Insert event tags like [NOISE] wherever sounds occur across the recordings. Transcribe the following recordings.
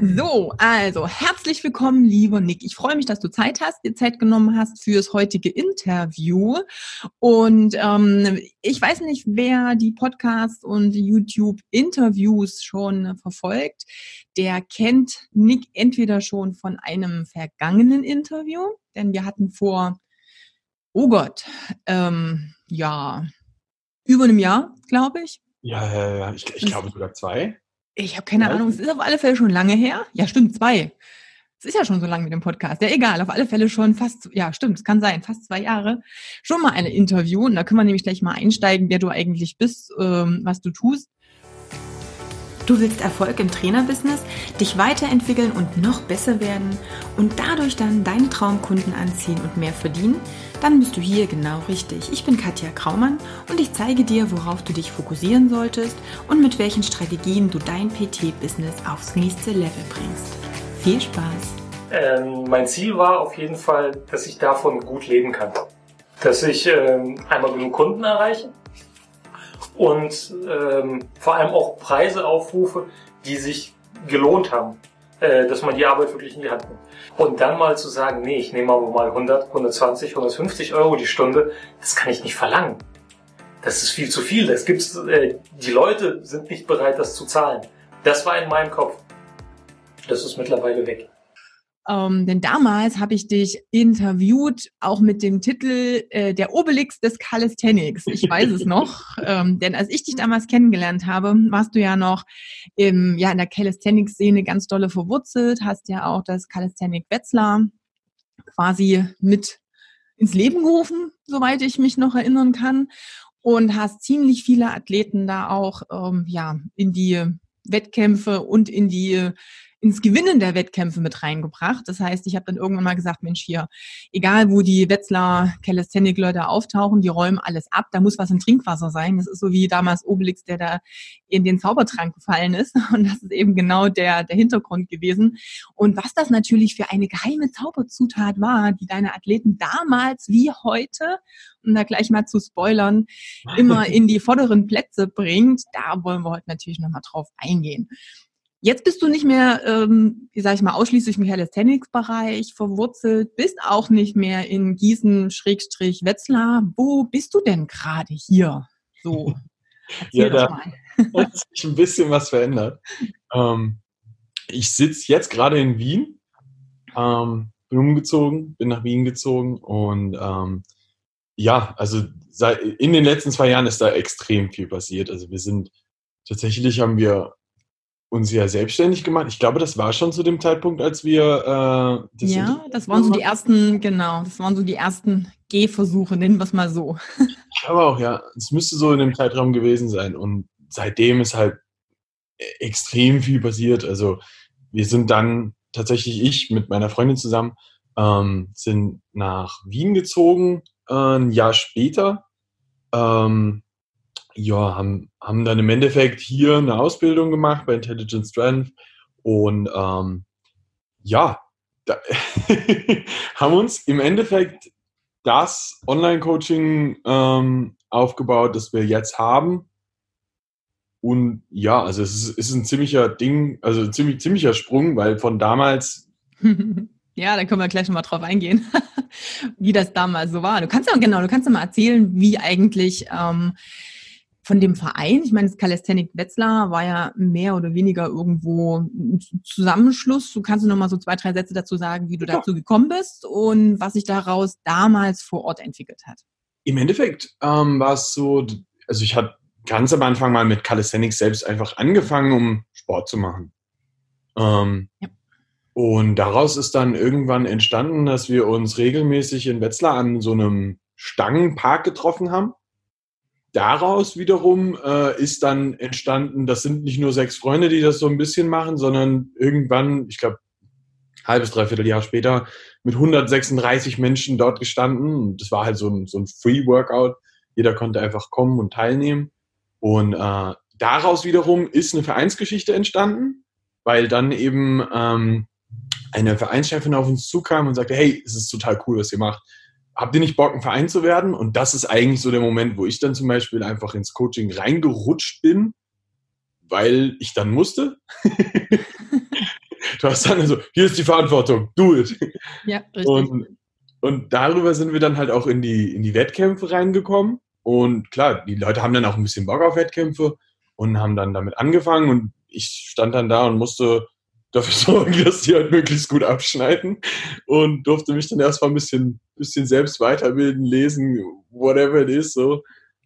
So, also herzlich willkommen, lieber Nick. Ich freue mich, dass du Zeit hast, dir Zeit genommen hast fürs heutige Interview. Und ähm, ich weiß nicht, wer die Podcasts und YouTube-Interviews schon verfolgt. Der kennt Nick entweder schon von einem vergangenen Interview, denn wir hatten vor, oh Gott, ähm, ja, über einem Jahr, glaube ich. Ja, ja, ja. Ich, ich glaube sogar zwei. Ich habe keine ja. Ahnung, es ist auf alle Fälle schon lange her. Ja, stimmt, zwei. Es ist ja schon so lange mit dem Podcast. Ja, egal, auf alle Fälle schon fast, ja, stimmt, es kann sein, fast zwei Jahre. Schon mal eine Interview und da können wir nämlich gleich mal einsteigen, wer du eigentlich bist, ähm, was du tust. Du willst Erfolg im Trainerbusiness, dich weiterentwickeln und noch besser werden und dadurch dann deine Traumkunden anziehen und mehr verdienen? Dann bist du hier genau richtig. Ich bin Katja Kraumann und ich zeige dir, worauf du dich fokussieren solltest und mit welchen Strategien du dein PT-Business aufs nächste Level bringst. Viel Spaß! Ähm, mein Ziel war auf jeden Fall, dass ich davon gut leben kann. Dass ich ähm, einmal genug Kunden erreiche und ähm, vor allem auch Preise aufrufe, die sich gelohnt haben, äh, dass man die Arbeit wirklich in die Hand nimmt. Und dann mal zu sagen, nee, ich nehme aber mal 100, 120, 150 Euro die Stunde, das kann ich nicht verlangen. Das ist viel zu viel. Das gibt's, äh, die Leute sind nicht bereit, das zu zahlen. Das war in meinem Kopf. Das ist mittlerweile weg. Ähm, denn damals habe ich dich interviewt, auch mit dem Titel äh, Der Obelix des Calisthenics. Ich weiß es [LAUGHS] noch. Ähm, denn als ich dich damals kennengelernt habe, warst du ja noch im, ja, in der Calisthenics-Szene ganz dolle verwurzelt, hast ja auch das Calisthenic Wetzlar quasi mit ins Leben gerufen, soweit ich mich noch erinnern kann. Und hast ziemlich viele Athleten da auch ähm, ja, in die Wettkämpfe und in die ins Gewinnen der Wettkämpfe mit reingebracht. Das heißt, ich habe dann irgendwann mal gesagt, Mensch, hier, egal wo die Wetzlar Calisthenic-Leute auftauchen, die räumen alles ab, da muss was im Trinkwasser sein. Das ist so wie damals Obelix, der da in den Zaubertrank gefallen ist. [LAUGHS] Und das ist eben genau der, der Hintergrund gewesen. Und was das natürlich für eine geheime Zauberzutat war, die deine Athleten damals wie heute, um da gleich mal zu spoilern, immer in die vorderen Plätze bringt, da wollen wir heute natürlich nochmal drauf eingehen. Jetzt bist du nicht mehr, ähm, wie sage ich mal, ausschließlich im Calisthenics-Bereich verwurzelt, bist auch nicht mehr in Gießen-Wetzlar. Wo bist du denn gerade hier? So. ja, da [LAUGHS] hat sich ein bisschen was verändert. Ähm, ich sitze jetzt gerade in Wien, ähm, bin umgezogen, bin nach Wien gezogen und ähm, ja, also in den letzten zwei Jahren ist da extrem viel passiert. Also wir sind tatsächlich haben wir uns ja selbstständig gemacht. Ich glaube, das war schon zu dem Zeitpunkt, als wir. Äh, das ja, das waren so die ersten, genau, das waren so die ersten Gehversuche, nennen wir es mal so. Ich glaube auch, ja. Es müsste so in dem Zeitraum gewesen sein. Und seitdem ist halt extrem viel passiert. Also wir sind dann tatsächlich ich mit meiner Freundin zusammen ähm, sind nach Wien gezogen, äh, ein Jahr später. Ähm, ja, haben, haben dann im Endeffekt hier eine Ausbildung gemacht bei Intelligent Strength und ähm, ja, [LAUGHS] haben uns im Endeffekt das Online-Coaching ähm, aufgebaut, das wir jetzt haben. Und ja, also es ist, ist ein ziemlicher Ding, also ein ziemlich, ziemlicher Sprung, weil von damals. [LAUGHS] ja, da können wir gleich nochmal drauf eingehen, [LAUGHS] wie das damals so war. Du kannst ja genau, du kannst ja mal erzählen, wie eigentlich ähm, von dem Verein, ich meine, das Calisthenic Wetzlar war ja mehr oder weniger irgendwo ein Zusammenschluss. Du kannst noch mal so zwei, drei Sätze dazu sagen, wie du ja. dazu gekommen bist und was sich daraus damals vor Ort entwickelt hat. Im Endeffekt ähm, war es so, also ich hatte ganz am Anfang mal mit Calisthenics selbst einfach angefangen, um Sport zu machen. Ähm, ja. Und daraus ist dann irgendwann entstanden, dass wir uns regelmäßig in Wetzlar an so einem Stangenpark getroffen haben daraus wiederum äh, ist dann entstanden, das sind nicht nur sechs Freunde, die das so ein bisschen machen, sondern irgendwann, ich glaube, halbes, dreiviertel Jahr später, mit 136 Menschen dort gestanden. Und das war halt so ein, so ein Free-Workout. Jeder konnte einfach kommen und teilnehmen. Und äh, daraus wiederum ist eine Vereinsgeschichte entstanden, weil dann eben ähm, eine Vereinschefin auf uns zukam und sagte, hey, es ist total cool, was ihr macht habt ihr nicht Bock, ein Verein zu werden? Und das ist eigentlich so der Moment, wo ich dann zum Beispiel einfach ins Coaching reingerutscht bin, weil ich dann musste. [LAUGHS] du hast dann so, hier ist die Verantwortung, do it. Ja, richtig. Und, und darüber sind wir dann halt auch in die, in die Wettkämpfe reingekommen. Und klar, die Leute haben dann auch ein bisschen Bock auf Wettkämpfe und haben dann damit angefangen. Und ich stand dann da und musste dafür [LAUGHS] sorgen, dass die halt möglichst gut abschneiden und durfte mich dann erstmal ein bisschen, bisschen selbst weiterbilden, lesen, whatever it is, so.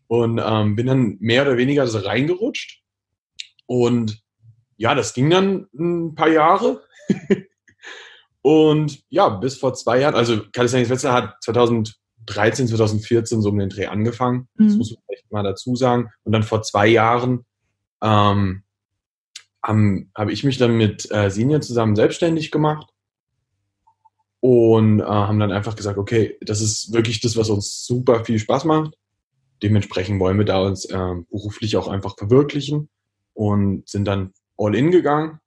Und ähm, bin dann mehr oder weniger so reingerutscht. Und ja, das ging dann ein paar Jahre. [LAUGHS] und ja, bis vor zwei Jahren, also Calisthenics Wetzlar hat 2013, 2014 so um den Dreh angefangen. Mhm. Das muss man vielleicht mal dazu sagen. Und dann vor zwei Jahren ähm, habe hab ich mich dann mit äh, Sinja zusammen selbstständig gemacht und äh, haben dann einfach gesagt, okay, das ist wirklich das, was uns super viel Spaß macht. Dementsprechend wollen wir da uns äh, beruflich auch einfach verwirklichen und sind dann all in gegangen.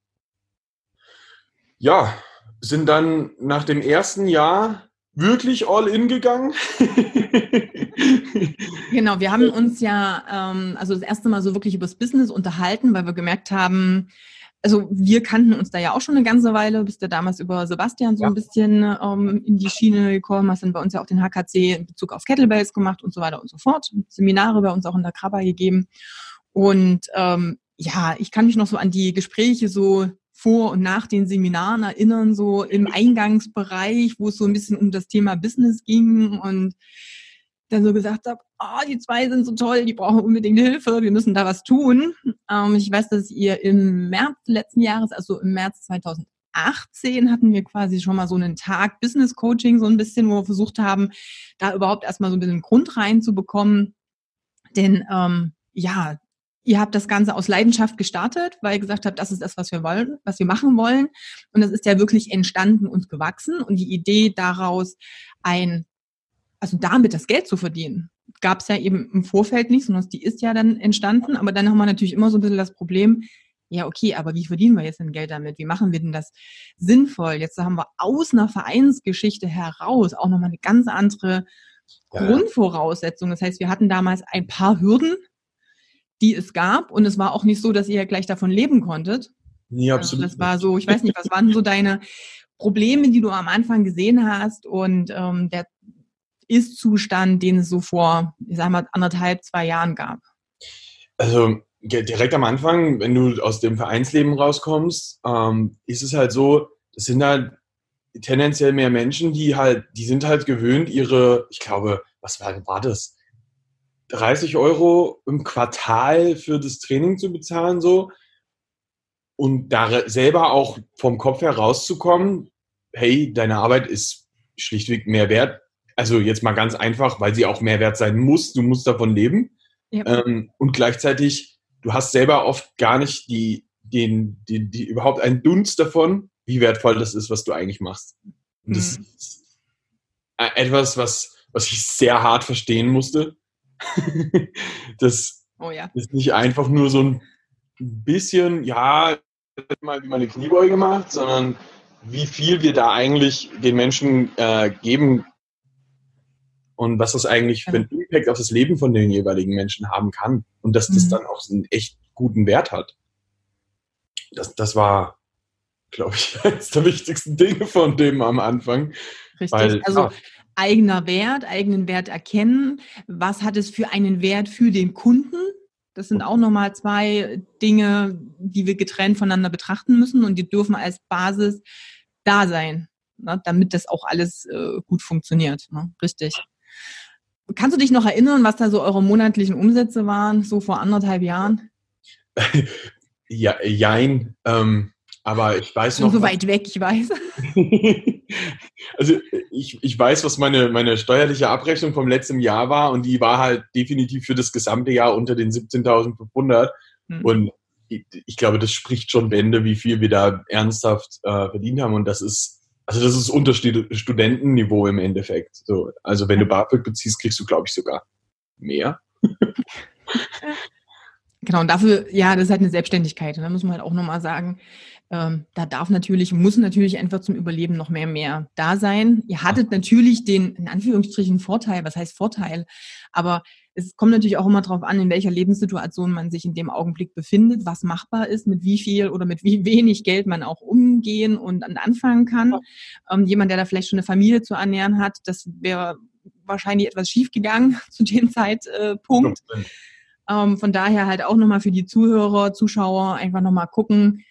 Ja, sind dann nach dem ersten Jahr wirklich all in gegangen. [LAUGHS] genau, wir haben uns ja ähm, also das erste Mal so wirklich über das Business unterhalten, weil wir gemerkt haben, also wir kannten uns da ja auch schon eine ganze Weile, bist ja damals über Sebastian so ja. ein bisschen ähm, in die Schiene gekommen, hast dann bei uns ja auch den HKC in Bezug auf Kettlebells gemacht und so weiter und so fort, Seminare bei uns auch in der Krabba gegeben. Und ähm, ja, ich kann mich noch so an die Gespräche so vor und nach den Seminaren erinnern, so im Eingangsbereich, wo es so ein bisschen um das Thema Business ging und dann so gesagt habe, oh, die zwei sind so toll, die brauchen unbedingt Hilfe, wir müssen da was tun. Ähm, ich weiß, dass ihr im März letzten Jahres, also im März 2018 hatten wir quasi schon mal so einen Tag Business Coaching, so ein bisschen, wo wir versucht haben, da überhaupt erstmal so ein bisschen Grund reinzubekommen. Denn ähm, ja, Ihr habt das Ganze aus Leidenschaft gestartet, weil ihr gesagt habt, das ist das, was wir wollen, was wir machen wollen. Und das ist ja wirklich entstanden und gewachsen. Und die Idee daraus, ein, also damit das Geld zu verdienen, gab es ja eben im Vorfeld nicht, sondern die ist ja dann entstanden. Aber dann haben wir natürlich immer so ein bisschen das Problem, ja, okay, aber wie verdienen wir jetzt denn Geld damit? Wie machen wir denn das sinnvoll? Jetzt haben wir aus einer Vereinsgeschichte heraus auch nochmal eine ganz andere ja. Grundvoraussetzung. Das heißt, wir hatten damals ein paar Hürden, die es gab. Und es war auch nicht so, dass ihr gleich davon leben konntet. Nee, also absolut. Also das war so, ich weiß nicht, was waren so deine Probleme, die du am Anfang gesehen hast und ähm, der Ist-Zustand, den es so vor, ich sag mal, anderthalb, zwei Jahren gab? Also direkt am Anfang, wenn du aus dem Vereinsleben rauskommst, ähm, ist es halt so, das sind halt tendenziell mehr Menschen, die halt, die sind halt gewöhnt, ihre, ich glaube, was war, war das? 30 Euro im Quartal für das Training zu bezahlen, so. Und da selber auch vom Kopf her rauszukommen, hey, deine Arbeit ist schlichtweg mehr wert. Also jetzt mal ganz einfach, weil sie auch mehr wert sein muss. Du musst davon leben. Ja. Ähm, und gleichzeitig, du hast selber oft gar nicht die, den, die, die, überhaupt einen Dunst davon, wie wertvoll das ist, was du eigentlich machst. Und das mhm. ist etwas, was, was ich sehr hart verstehen musste [LAUGHS] das oh ja. ist nicht einfach nur so ein bisschen, ja, mal wie man eine Kniebeuge macht, sondern wie viel wir da eigentlich den Menschen äh, geben und was das eigentlich für einen Impact auf das Leben von den jeweiligen Menschen haben kann und dass das mhm. dann auch einen echt guten Wert hat. Das, das war, glaube ich, [LAUGHS] eines der wichtigsten Dinge von dem am Anfang. Richtig. Weil, also ja, eigener Wert, eigenen Wert erkennen. Was hat es für einen Wert für den Kunden? Das sind auch nochmal zwei Dinge, die wir getrennt voneinander betrachten müssen und die dürfen als Basis da sein, ne, damit das auch alles äh, gut funktioniert. Ne? Richtig. Kannst du dich noch erinnern, was da so eure monatlichen Umsätze waren, so vor anderthalb Jahren? [LAUGHS] ja, jein. Ähm, aber ich weiß noch. So weit weg, ich weiß. [LAUGHS] also ich, ich weiß, was meine, meine steuerliche Abrechnung vom letzten Jahr war und die war halt definitiv für das gesamte Jahr unter den 17.500. Mhm. Und ich, ich, glaube, das spricht schon Bände, wie viel wir da ernsthaft äh, verdient haben. Und das ist, also das ist unter Studentenniveau im Endeffekt. So, also wenn du BAföG beziehst, kriegst du, glaube ich, sogar mehr. [LAUGHS] Genau, und dafür, ja, das ist halt eine Selbstständigkeit. Da muss man halt auch nochmal sagen, ähm, da darf natürlich, muss natürlich einfach zum Überleben noch mehr mehr da sein. Ihr hattet natürlich den, in Anführungsstrichen, Vorteil, was heißt Vorteil? Aber es kommt natürlich auch immer darauf an, in welcher Lebenssituation man sich in dem Augenblick befindet, was machbar ist, mit wie viel oder mit wie [LAUGHS] wenig Geld man auch umgehen und anfangen kann. Ähm, jemand, der da vielleicht schon eine Familie zu ernähren hat, das wäre wahrscheinlich etwas schief gegangen [LAUGHS] zu dem Zeitpunkt. Ähm, von daher halt auch nochmal für die Zuhörer, Zuschauer einfach nochmal gucken,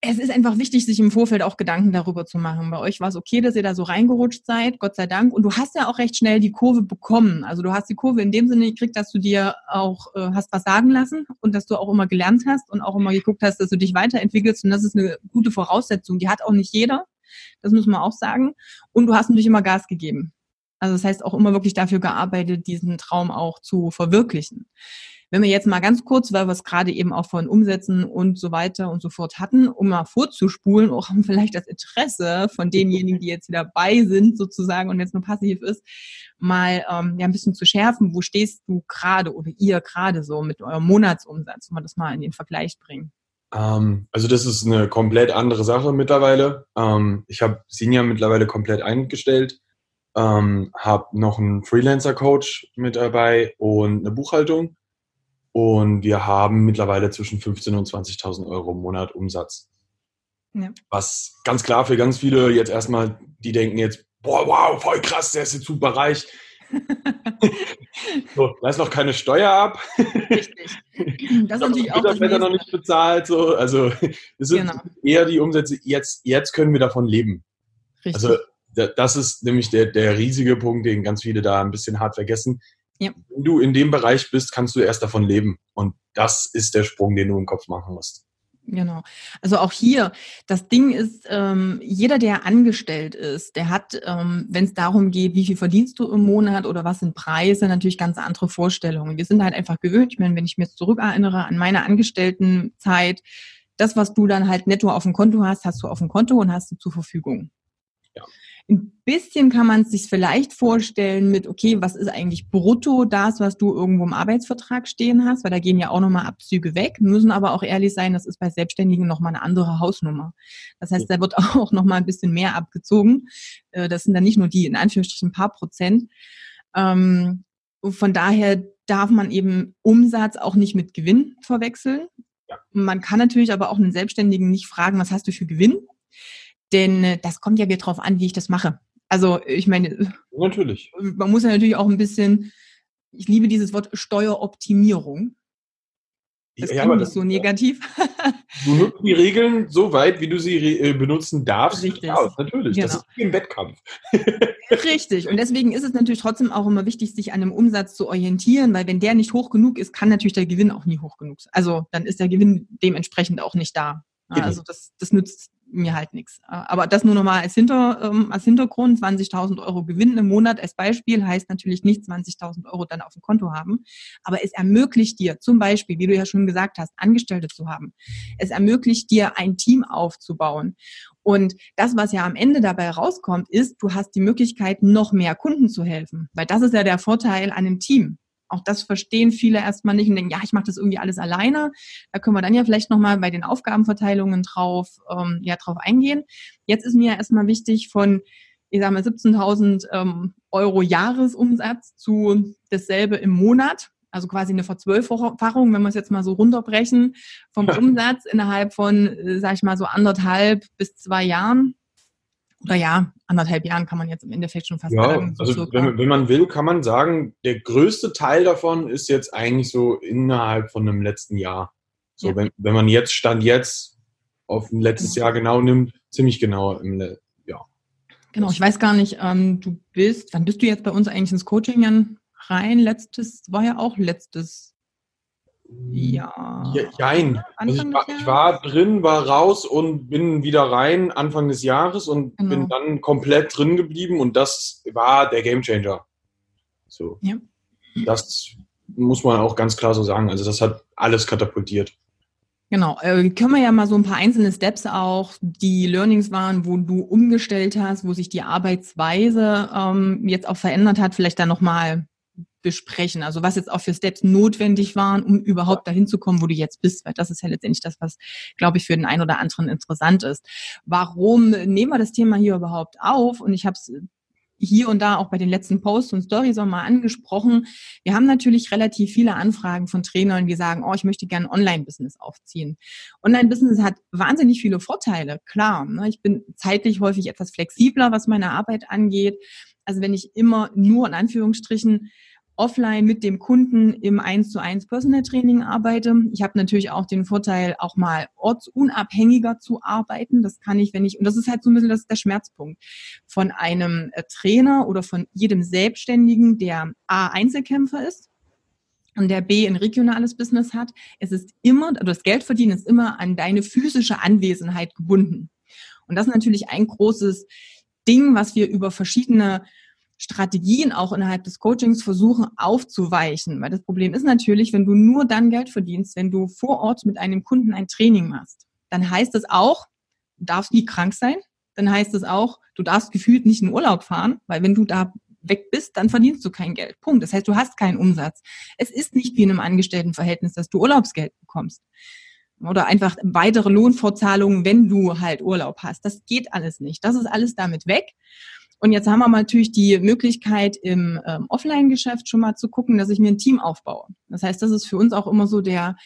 es ist einfach wichtig, sich im Vorfeld auch Gedanken darüber zu machen. Bei euch war es okay, dass ihr da so reingerutscht seid, Gott sei Dank. Und du hast ja auch recht schnell die Kurve bekommen. Also du hast die Kurve in dem Sinne gekriegt, dass du dir auch äh, hast was sagen lassen und dass du auch immer gelernt hast und auch immer geguckt hast, dass du dich weiterentwickelst. Und das ist eine gute Voraussetzung. Die hat auch nicht jeder. Das muss man auch sagen. Und du hast natürlich immer Gas gegeben. Also das heißt auch immer wirklich dafür gearbeitet, diesen Traum auch zu verwirklichen. Wenn wir jetzt mal ganz kurz, weil wir es gerade eben auch von Umsätzen und so weiter und so fort hatten, um mal vorzuspulen, auch um [LAUGHS] vielleicht das Interesse von denjenigen, die jetzt wieder dabei sind sozusagen und jetzt nur passiv ist, mal ähm, ja, ein bisschen zu schärfen. Wo stehst du gerade oder ihr gerade so mit eurem Monatsumsatz, wenn wir das mal in den Vergleich bringen? Ähm, also das ist eine komplett andere Sache mittlerweile. Ähm, ich habe Sinja mittlerweile komplett eingestellt, ähm, habe noch einen Freelancer-Coach mit dabei und eine Buchhaltung. Und wir haben mittlerweile zwischen 15.000 und 20.000 Euro im Monat Umsatz. Ja. Was ganz klar für ganz viele jetzt erstmal, die denken jetzt, boah, wow, voll krass, der ist jetzt super reich. [LAUGHS] so, da ist noch keine Steuer ab. Richtig. Das ist natürlich auch das noch nicht bezahlt. So. Also es sind genau. eher die Umsätze, jetzt, jetzt können wir davon leben. Richtig. Also das ist nämlich der, der riesige Punkt, den ganz viele da ein bisschen hart vergessen. Ja. Wenn du in dem Bereich bist, kannst du erst davon leben. Und das ist der Sprung, den du im Kopf machen musst. Genau. Also auch hier, das Ding ist, ähm, jeder, der angestellt ist, der hat, ähm, wenn es darum geht, wie viel verdienst du im Monat oder was sind Preise, natürlich ganz andere Vorstellungen. Wir sind halt einfach gewöhnt. Ich meine, wenn ich mir jetzt zurückerinnere an meine Angestelltenzeit, das, was du dann halt netto auf dem Konto hast, hast du auf dem Konto und hast du zur Verfügung. Ja. Ein bisschen kann man es sich vielleicht vorstellen mit, okay, was ist eigentlich brutto das, was du irgendwo im Arbeitsvertrag stehen hast, weil da gehen ja auch nochmal Abzüge weg, müssen aber auch ehrlich sein, das ist bei Selbstständigen nochmal eine andere Hausnummer. Das heißt, da wird [LAUGHS] auch nochmal ein bisschen mehr abgezogen. Äh, das sind dann nicht nur die, in Anführungsstrichen, ein paar Prozent. Ähm, von daher darf man eben Umsatz auch nicht mit Gewinn verwechseln. Man kann natürlich aber auch einen Selbstständigen nicht fragen, was hast du für Gewinn? Denn äh, das kommt ja wieder drauf an, wie ich das mache. Also ich meine, natürlich. Man muss ja natürlich auch ein bisschen, ich liebe dieses Wort Steueroptimierung. Das ja, klingt nicht so negativ. [LAUGHS] Du nutzt die Regeln so weit, wie du sie äh, benutzen darfst. Richtig. Ja, natürlich. Genau. Das ist wie im Wettkampf. Richtig. [LAUGHS] Und deswegen ist es natürlich trotzdem auch immer wichtig, sich an einem Umsatz zu orientieren, weil wenn der nicht hoch genug ist, kann natürlich der Gewinn auch nie hoch genug sein. Also dann ist der Gewinn dementsprechend auch nicht da. Genau. Also das, das nützt mir halt nichts. Aber das nur nochmal als, Hinter, ähm, als Hintergrund, 20.000 Euro Gewinn im Monat als Beispiel heißt natürlich nicht 20.000 Euro dann auf dem Konto haben, aber es ermöglicht dir zum Beispiel, wie du ja schon gesagt hast, Angestellte zu haben. Es ermöglicht dir ein Team aufzubauen. Und das, was ja am Ende dabei rauskommt, ist, du hast die Möglichkeit, noch mehr Kunden zu helfen. Weil das ist ja der Vorteil an einem Team. Auch das verstehen viele erstmal nicht und denken, ja, ich mache das irgendwie alles alleine. Da können wir dann ja vielleicht nochmal bei den Aufgabenverteilungen drauf, ähm, ja, drauf eingehen. Jetzt ist mir erstmal wichtig von, ich sage mal, 17.000 ähm, Euro Jahresumsatz zu dasselbe im Monat. Also quasi eine Verzwölffachung, wenn wir es jetzt mal so runterbrechen, vom Umsatz innerhalb von, äh, sag ich mal, so anderthalb bis zwei Jahren oder ja, anderthalb Jahren kann man jetzt im Endeffekt schon fast ja, sagen. So also wenn, wenn, man will, kann man sagen, der größte Teil davon ist jetzt eigentlich so innerhalb von einem letzten Jahr. So, ja. wenn, wenn man jetzt Stand jetzt auf ein letztes genau. Jahr genau nimmt, ziemlich genau im ja. Genau, ich weiß gar nicht, ähm, du bist, wann bist du jetzt bei uns eigentlich ins Coaching rein? Letztes, war ja auch letztes ja. Jein. Also ich, war, ich, war, drin, war raus und bin wieder rein Anfang des Jahres und genau. bin dann komplett drin geblieben und das war der Gamechanger. So. Ja. Das muss man auch ganz klar so sagen. Also das hat alles katapultiert. Genau, äh, können wir ja mal so ein paar einzelne Steps auch, die Learnings waren, wo du umgestellt hast, wo sich die Arbeitsweise ähm, jetzt auch verändert hat, vielleicht dann nochmal besprechen. Also was jetzt auch für Steps notwendig waren, um überhaupt dahin zu kommen, wo du jetzt bist, weil das ist ja letztendlich das, was, glaube ich, für den einen oder anderen interessant ist. Warum nehmen wir das Thema hier überhaupt auf? Und ich habe es hier und da auch bei den letzten Posts und Stories auch mal angesprochen. Wir haben natürlich relativ viele Anfragen von Trainern, die sagen, oh, ich möchte gerne Online-Business aufziehen. Online-Business hat wahnsinnig viele Vorteile, klar. Ne? Ich bin zeitlich häufig etwas flexibler, was meine Arbeit angeht. Also wenn ich immer nur in Anführungsstrichen offline mit dem Kunden im 1 zu 1 Personal Training arbeite. Ich habe natürlich auch den Vorteil, auch mal ortsunabhängiger zu arbeiten. Das kann ich, wenn ich, und das ist halt so ein bisschen das der Schmerzpunkt von einem äh, Trainer oder von jedem Selbstständigen, der A, Einzelkämpfer ist und der B, ein regionales Business hat. Es ist immer, also das Geldverdienen ist immer an deine physische Anwesenheit gebunden. Und das ist natürlich ein großes Ding, was wir über verschiedene Strategien auch innerhalb des Coachings versuchen aufzuweichen. Weil das Problem ist natürlich, wenn du nur dann Geld verdienst, wenn du vor Ort mit einem Kunden ein Training machst, dann heißt es auch, du darfst nie krank sein. Dann heißt es auch, du darfst gefühlt nicht in Urlaub fahren, weil wenn du da weg bist, dann verdienst du kein Geld. Punkt. Das heißt, du hast keinen Umsatz. Es ist nicht wie in einem Angestelltenverhältnis, dass du Urlaubsgeld bekommst. Oder einfach weitere Lohnfortzahlungen, wenn du halt Urlaub hast. Das geht alles nicht. Das ist alles damit weg. Und jetzt haben wir natürlich die Möglichkeit, im ähm, Offline-Geschäft schon mal zu gucken, dass ich mir ein Team aufbaue. Das heißt, das ist für uns auch immer so der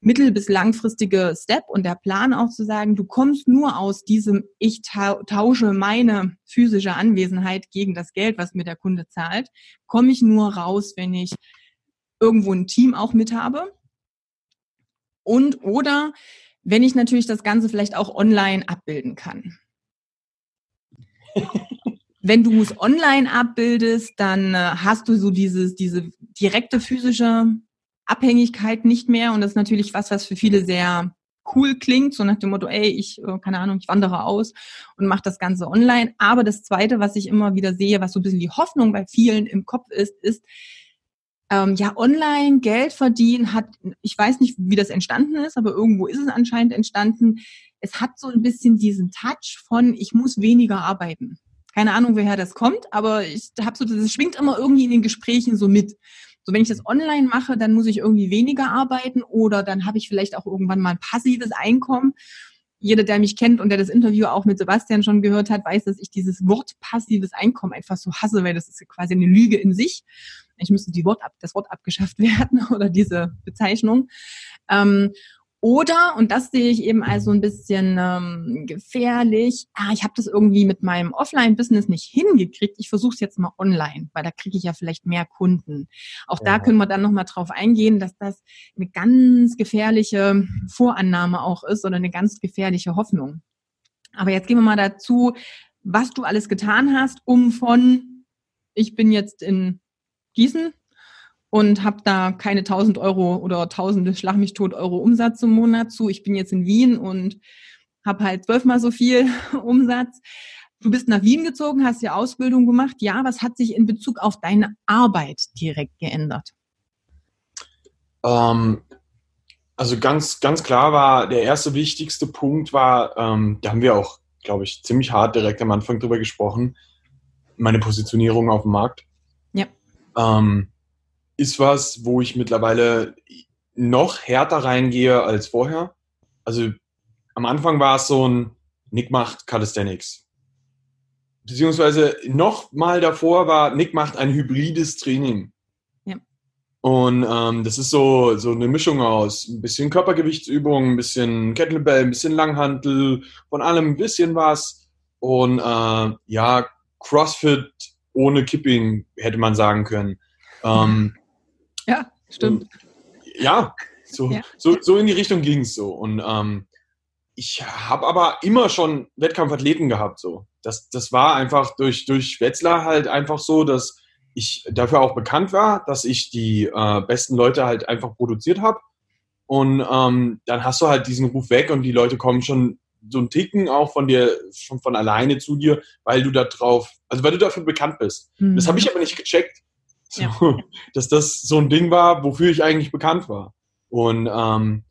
mittel- bis langfristige Step und der Plan auch zu sagen, du kommst nur aus diesem, ich tausche meine physische Anwesenheit gegen das Geld, was mir der Kunde zahlt, komme ich nur raus, wenn ich irgendwo ein Team auch mit habe. Und oder wenn ich natürlich das Ganze vielleicht auch online abbilden kann. [LAUGHS] Wenn du es online abbildest, dann äh, hast du so dieses, diese direkte physische Abhängigkeit nicht mehr. Und das ist natürlich was, was für viele sehr cool klingt, so nach dem Motto, ey, ich, äh, keine Ahnung, ich wandere aus und mache das Ganze online. Aber das Zweite, was ich immer wieder sehe, was so ein bisschen die Hoffnung bei vielen im Kopf ist, ist, ähm, ja, online Geld verdienen hat, ich weiß nicht, wie das entstanden ist, aber irgendwo ist es anscheinend entstanden. Es hat so ein bisschen diesen Touch von, ich muss weniger arbeiten. Keine Ahnung, woher das kommt, aber ich habe so, das schwingt immer irgendwie in den Gesprächen so mit. So, wenn ich das online mache, dann muss ich irgendwie weniger arbeiten oder dann habe ich vielleicht auch irgendwann mal ein passives Einkommen. Jeder, der mich kennt und der das Interview auch mit Sebastian schon gehört hat, weiß, dass ich dieses Wort passives Einkommen einfach so hasse, weil das ist quasi eine Lüge in sich. Ich müsste die Wort ab, das Wort abgeschafft [LAUGHS] werden oder diese Bezeichnung. Ähm, oder, und das sehe ich eben als so ein bisschen ähm, gefährlich, ah, ich habe das irgendwie mit meinem Offline-Business nicht hingekriegt, ich versuche es jetzt mal online, weil da kriege ich ja vielleicht mehr Kunden. Auch ja. da können wir dann nochmal drauf eingehen, dass das eine ganz gefährliche Vorannahme auch ist oder eine ganz gefährliche Hoffnung. Aber jetzt gehen wir mal dazu, was du alles getan hast, um von, ich bin jetzt in Gießen, und habe da keine 1000 Euro oder tausende Schlag mich tot Euro Umsatz im Monat zu. Ich bin jetzt in Wien und habe halt zwölfmal so viel [LAUGHS] Umsatz. Du bist nach Wien gezogen, hast die Ausbildung gemacht. Ja, was hat sich in Bezug auf deine Arbeit direkt geändert? Ähm, also ganz, ganz klar war, der erste wichtigste Punkt war, ähm, da haben wir auch, glaube ich, ziemlich hart direkt am Anfang drüber gesprochen, meine Positionierung auf dem Markt. Ja. Ähm, ist was, wo ich mittlerweile noch härter reingehe als vorher. Also am Anfang war es so ein Nick macht Calisthenics. Beziehungsweise noch mal davor war Nick macht ein hybrides Training. Ja. Und ähm, das ist so, so eine Mischung aus ein bisschen Körpergewichtsübungen, ein bisschen Kettlebell, ein bisschen Langhantel, von allem ein bisschen was. Und äh, ja, CrossFit ohne Kipping hätte man sagen können. Ähm, ja, stimmt. Ja, so, ja. So, so in die Richtung ging es so. Und ähm, ich habe aber immer schon Wettkampfathleten gehabt. So. Das, das war einfach durch, durch Wetzlar halt einfach so, dass ich dafür auch bekannt war, dass ich die äh, besten Leute halt einfach produziert habe. Und ähm, dann hast du halt diesen Ruf weg und die Leute kommen schon so ein Ticken auch von dir, schon von alleine zu dir, weil du da drauf, also weil du dafür bekannt bist. Mhm. Das habe ich aber nicht gecheckt. So, ja. Dass das so ein Ding war, wofür ich eigentlich bekannt war. Und ähm,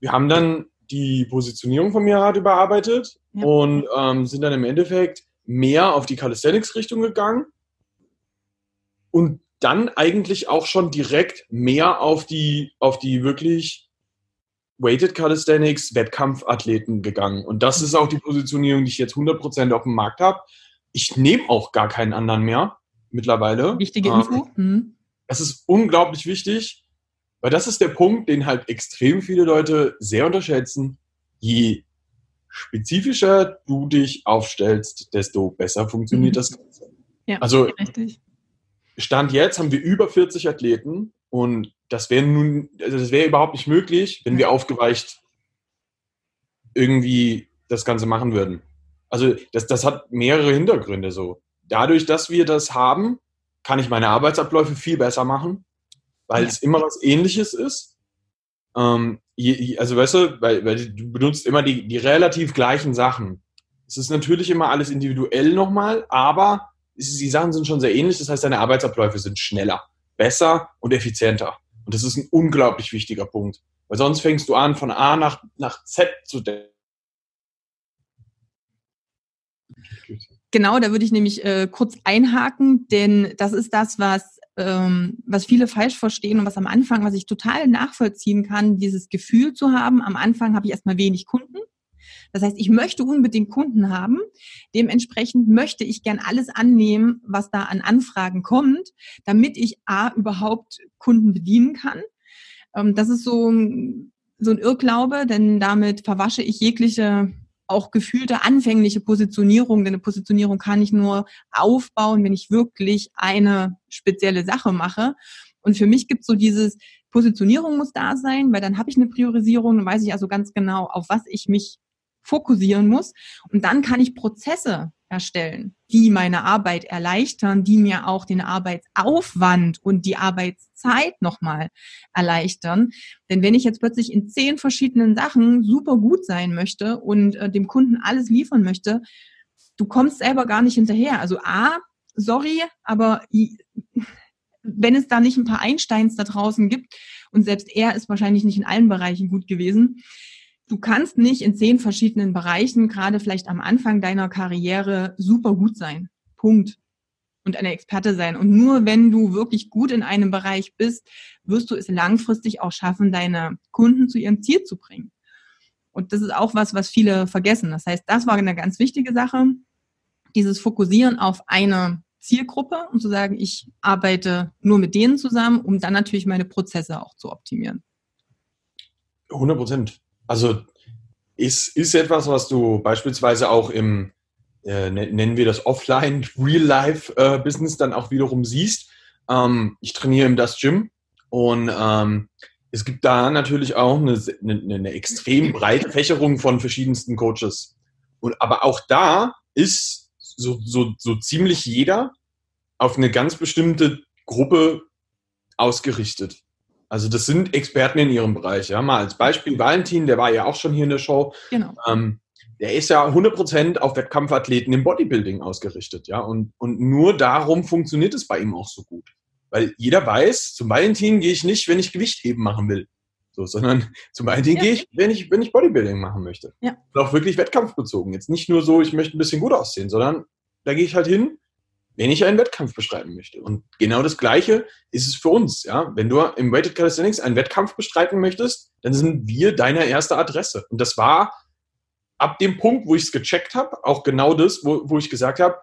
wir haben dann die Positionierung von mir halt überarbeitet ja. und ähm, sind dann im Endeffekt mehr auf die Calisthenics-Richtung gegangen und dann eigentlich auch schon direkt mehr auf die, auf die wirklich Weighted Calisthenics Wettkampfathleten gegangen. Und das ist auch die Positionierung, die ich jetzt 100% auf dem Markt habe ich nehme auch gar keinen anderen mehr mittlerweile. Wichtige Info. Ähm. Das ist unglaublich wichtig, weil das ist der Punkt, den halt extrem viele Leute sehr unterschätzen. Je spezifischer du dich aufstellst, desto besser funktioniert mhm. das Ganze. Ja, also richtig. Stand jetzt haben wir über 40 Athleten und das wäre nun, also das wäre überhaupt nicht möglich, wenn wir aufgeweicht irgendwie das Ganze machen würden. Also das, das hat mehrere Hintergründe so. Dadurch, dass wir das haben, kann ich meine Arbeitsabläufe viel besser machen, weil ja. es immer was ähnliches ist. Ähm, also weißt du, weil, weil du benutzt immer die, die relativ gleichen Sachen. Es ist natürlich immer alles individuell nochmal, aber die Sachen sind schon sehr ähnlich. Das heißt, deine Arbeitsabläufe sind schneller, besser und effizienter. Und das ist ein unglaublich wichtiger Punkt. Weil sonst fängst du an, von A nach, nach Z zu denken. Genau, da würde ich nämlich äh, kurz einhaken, denn das ist das, was, ähm, was viele falsch verstehen und was am Anfang, was ich total nachvollziehen kann, dieses Gefühl zu haben, am Anfang habe ich erstmal wenig Kunden. Das heißt, ich möchte unbedingt Kunden haben. Dementsprechend möchte ich gern alles annehmen, was da an Anfragen kommt, damit ich A, überhaupt Kunden bedienen kann. Ähm, das ist so, so ein Irrglaube, denn damit verwasche ich jegliche auch gefühlte anfängliche Positionierung, denn eine Positionierung kann ich nur aufbauen, wenn ich wirklich eine spezielle Sache mache. Und für mich gibt es so dieses Positionierung muss da sein, weil dann habe ich eine Priorisierung, dann weiß ich also ganz genau, auf was ich mich fokussieren muss. Und dann kann ich Prozesse erstellen, die meine Arbeit erleichtern, die mir auch den Arbeitsaufwand und die Arbeitszeit nochmal erleichtern. Denn wenn ich jetzt plötzlich in zehn verschiedenen Sachen super gut sein möchte und äh, dem Kunden alles liefern möchte, du kommst selber gar nicht hinterher. Also A, sorry, aber wenn es da nicht ein paar Einsteins da draußen gibt, und selbst er ist wahrscheinlich nicht in allen Bereichen gut gewesen, du kannst nicht in zehn verschiedenen Bereichen, gerade vielleicht am Anfang deiner Karriere, super gut sein. Punkt. Und eine Experte sein. Und nur wenn du wirklich gut in einem Bereich bist, wirst du es langfristig auch schaffen, deine Kunden zu ihrem Ziel zu bringen. Und das ist auch was, was viele vergessen. Das heißt, das war eine ganz wichtige Sache. Dieses Fokussieren auf eine Zielgruppe und zu sagen, ich arbeite nur mit denen zusammen, um dann natürlich meine Prozesse auch zu optimieren. 100 Prozent. Also ist, ist etwas, was du beispielsweise auch im, äh, ne, nennen wir das Offline, [LAUGHS] Real-Life-Business äh, dann auch wiederum siehst. Ähm, ich trainiere im Das Gym und ähm, es gibt da natürlich auch eine, eine, eine extrem breite Fächerung von verschiedensten Coaches. Und, aber auch da ist so, so, so ziemlich jeder auf eine ganz bestimmte Gruppe ausgerichtet. Also das sind Experten in ihrem Bereich. Ja, mal als Beispiel Valentin, der war ja auch schon hier in der Show. Genau. Ähm, der ist ja 100% auf Wettkampfathleten im Bodybuilding ausgerichtet. Ja, und, und nur darum funktioniert es bei ihm auch so gut. Weil jeder weiß, zum Valentin gehe ich nicht, wenn ich Gewichtheben machen will. So, sondern [LAUGHS] zum Valentin ja. gehe ich, wenn ich, wenn ich Bodybuilding machen möchte. Ja. Und auch wirklich wettkampfbezogen. Jetzt nicht nur so, ich möchte ein bisschen gut aussehen, sondern da gehe ich halt hin, wenn ich einen Wettkampf bestreiten möchte. Und genau das Gleiche ist es für uns. Ja? Wenn du im Weighted Calisthenics einen Wettkampf bestreiten möchtest, dann sind wir deine erste Adresse. Und das war ab dem Punkt, wo ich es gecheckt habe, auch genau das, wo, wo ich gesagt habe,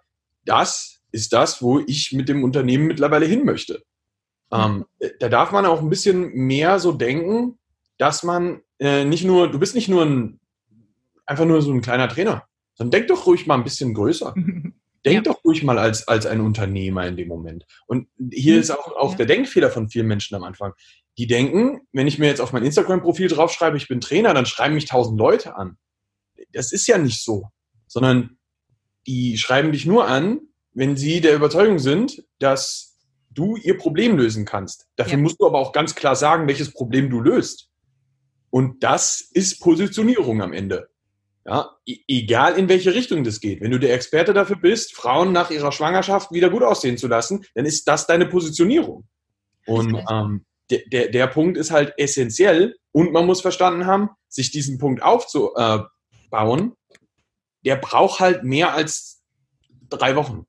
das ist das, wo ich mit dem Unternehmen mittlerweile hin möchte. Ähm, da darf man auch ein bisschen mehr so denken, dass man äh, nicht nur, du bist nicht nur ein, einfach nur so ein kleiner Trainer, sondern denk doch ruhig mal ein bisschen größer. [LAUGHS] Denk ja. doch ruhig mal als, als ein Unternehmer in dem Moment. Und hier mhm. ist auch, auch ja. der Denkfehler von vielen Menschen am Anfang. Die denken, wenn ich mir jetzt auf mein Instagram-Profil draufschreibe, ich bin Trainer, dann schreiben mich tausend Leute an. Das ist ja nicht so. Sondern die schreiben dich nur an, wenn sie der Überzeugung sind, dass du ihr Problem lösen kannst. Dafür ja. musst du aber auch ganz klar sagen, welches Problem du löst. Und das ist Positionierung am Ende. Ja, e-, egal in welche Richtung das geht. Wenn du der Experte dafür bist, Frauen nach ihrer Schwangerschaft wieder gut aussehen zu lassen, dann ist das deine Positionierung. Und ähm, der, der, der Punkt ist halt essentiell und man muss verstanden haben, sich diesen Punkt aufzubauen, der braucht halt mehr als drei Wochen.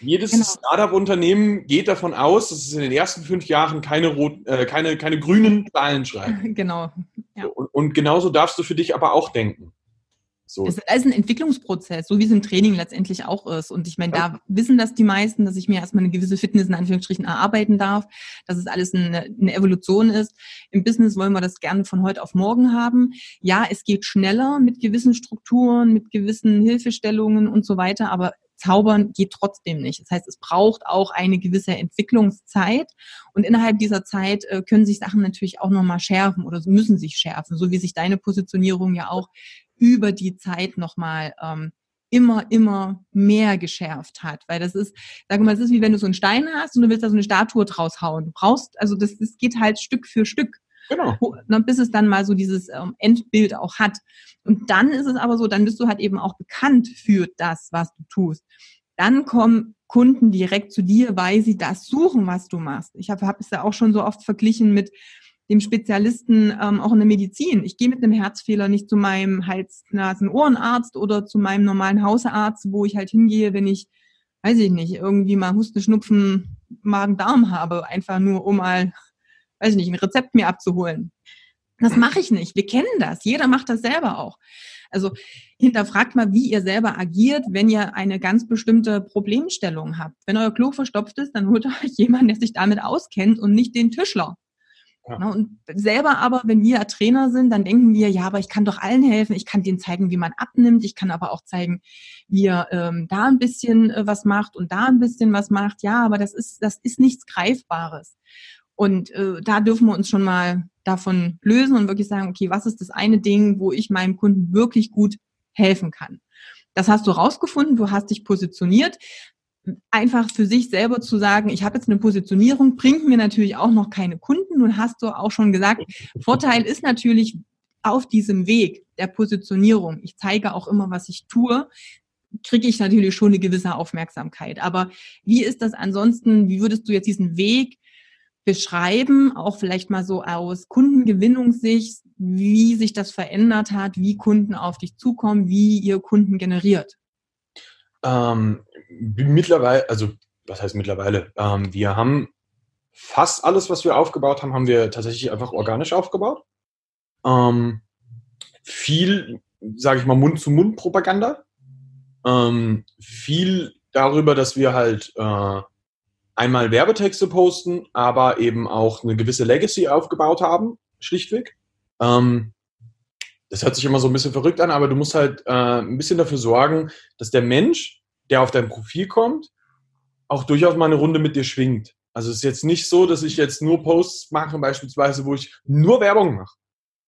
Jedes genau. Startup-Unternehmen geht davon aus, dass es in den ersten fünf Jahren keine, rot, äh, keine, keine grünen Zahlen schreibt. [LAUGHS] Genau. Ja. Und, und genauso darfst du für dich aber auch denken. So. Es ist ein Entwicklungsprozess, so wie es im Training letztendlich auch ist. Und ich meine, da wissen das die meisten, dass ich mir erstmal eine gewisse Fitness in Anführungsstrichen erarbeiten darf, dass es alles eine, eine Evolution ist. Im Business wollen wir das gerne von heute auf morgen haben. Ja, es geht schneller mit gewissen Strukturen, mit gewissen Hilfestellungen und so weiter, aber zaubern geht trotzdem nicht. Das heißt, es braucht auch eine gewisse Entwicklungszeit und innerhalb dieser Zeit äh, können sich Sachen natürlich auch nochmal schärfen oder müssen sich schärfen, so wie sich deine Positionierung ja auch über die Zeit nochmal ähm, immer, immer mehr geschärft hat. Weil das ist, sag mal, es ist wie wenn du so einen Stein hast und du willst da so eine Statue draus hauen. Du brauchst, also das, das geht halt Stück für Stück. Genau. Bis es dann mal so dieses ähm, Endbild auch hat. Und dann ist es aber so, dann bist du halt eben auch bekannt für das, was du tust. Dann kommen Kunden direkt zu dir, weil sie das suchen, was du machst. Ich habe hab es ja auch schon so oft verglichen mit dem Spezialisten ähm, auch in der Medizin. Ich gehe mit einem Herzfehler nicht zu meinem Hals-Nasen-Ohrenarzt oder zu meinem normalen Hausarzt, wo ich halt hingehe, wenn ich, weiß ich nicht, irgendwie mal Husten, Schnupfen, Magen-Darm habe, einfach nur um mal, weiß ich nicht, ein Rezept mir abzuholen. Das mache ich nicht. Wir kennen das. Jeder macht das selber auch. Also hinterfragt mal, wie ihr selber agiert, wenn ihr eine ganz bestimmte Problemstellung habt. Wenn euer Klo verstopft ist, dann holt [LAUGHS] euch jemand, der sich damit auskennt und nicht den Tischler. Ja. Ne, und selber aber, wenn wir Trainer sind, dann denken wir, ja, aber ich kann doch allen helfen. Ich kann denen zeigen, wie man abnimmt. Ich kann aber auch zeigen, wie er ähm, da ein bisschen äh, was macht und da ein bisschen was macht. Ja, aber das ist, das ist nichts Greifbares. Und äh, da dürfen wir uns schon mal davon lösen und wirklich sagen, okay, was ist das eine Ding, wo ich meinem Kunden wirklich gut helfen kann? Das hast du rausgefunden, du hast dich positioniert einfach für sich selber zu sagen, ich habe jetzt eine Positionierung, bringt mir natürlich auch noch keine Kunden. Nun hast du auch schon gesagt, Vorteil ist natürlich auf diesem Weg der Positionierung. Ich zeige auch immer, was ich tue kriege ich natürlich schon eine gewisse Aufmerksamkeit. Aber wie ist das ansonsten? Wie würdest du jetzt diesen Weg beschreiben, auch vielleicht mal so aus Kundengewinnungssicht, wie sich das verändert hat, wie Kunden auf dich zukommen, wie ihr Kunden generiert? Ähm, mittlerweile, also was heißt mittlerweile? Ähm, wir haben fast alles, was wir aufgebaut haben, haben wir tatsächlich einfach organisch aufgebaut. Ähm, viel, sage ich mal, Mund-zu-Mund-Propaganda. Ähm, viel darüber, dass wir halt äh, einmal Werbetexte posten, aber eben auch eine gewisse Legacy aufgebaut haben, schlichtweg. Ähm, das hört sich immer so ein bisschen verrückt an, aber du musst halt äh, ein bisschen dafür sorgen, dass der Mensch, der auf dein Profil kommt, auch durchaus mal eine Runde mit dir schwingt. Also es ist jetzt nicht so, dass ich jetzt nur Posts mache, beispielsweise, wo ich nur Werbung mache.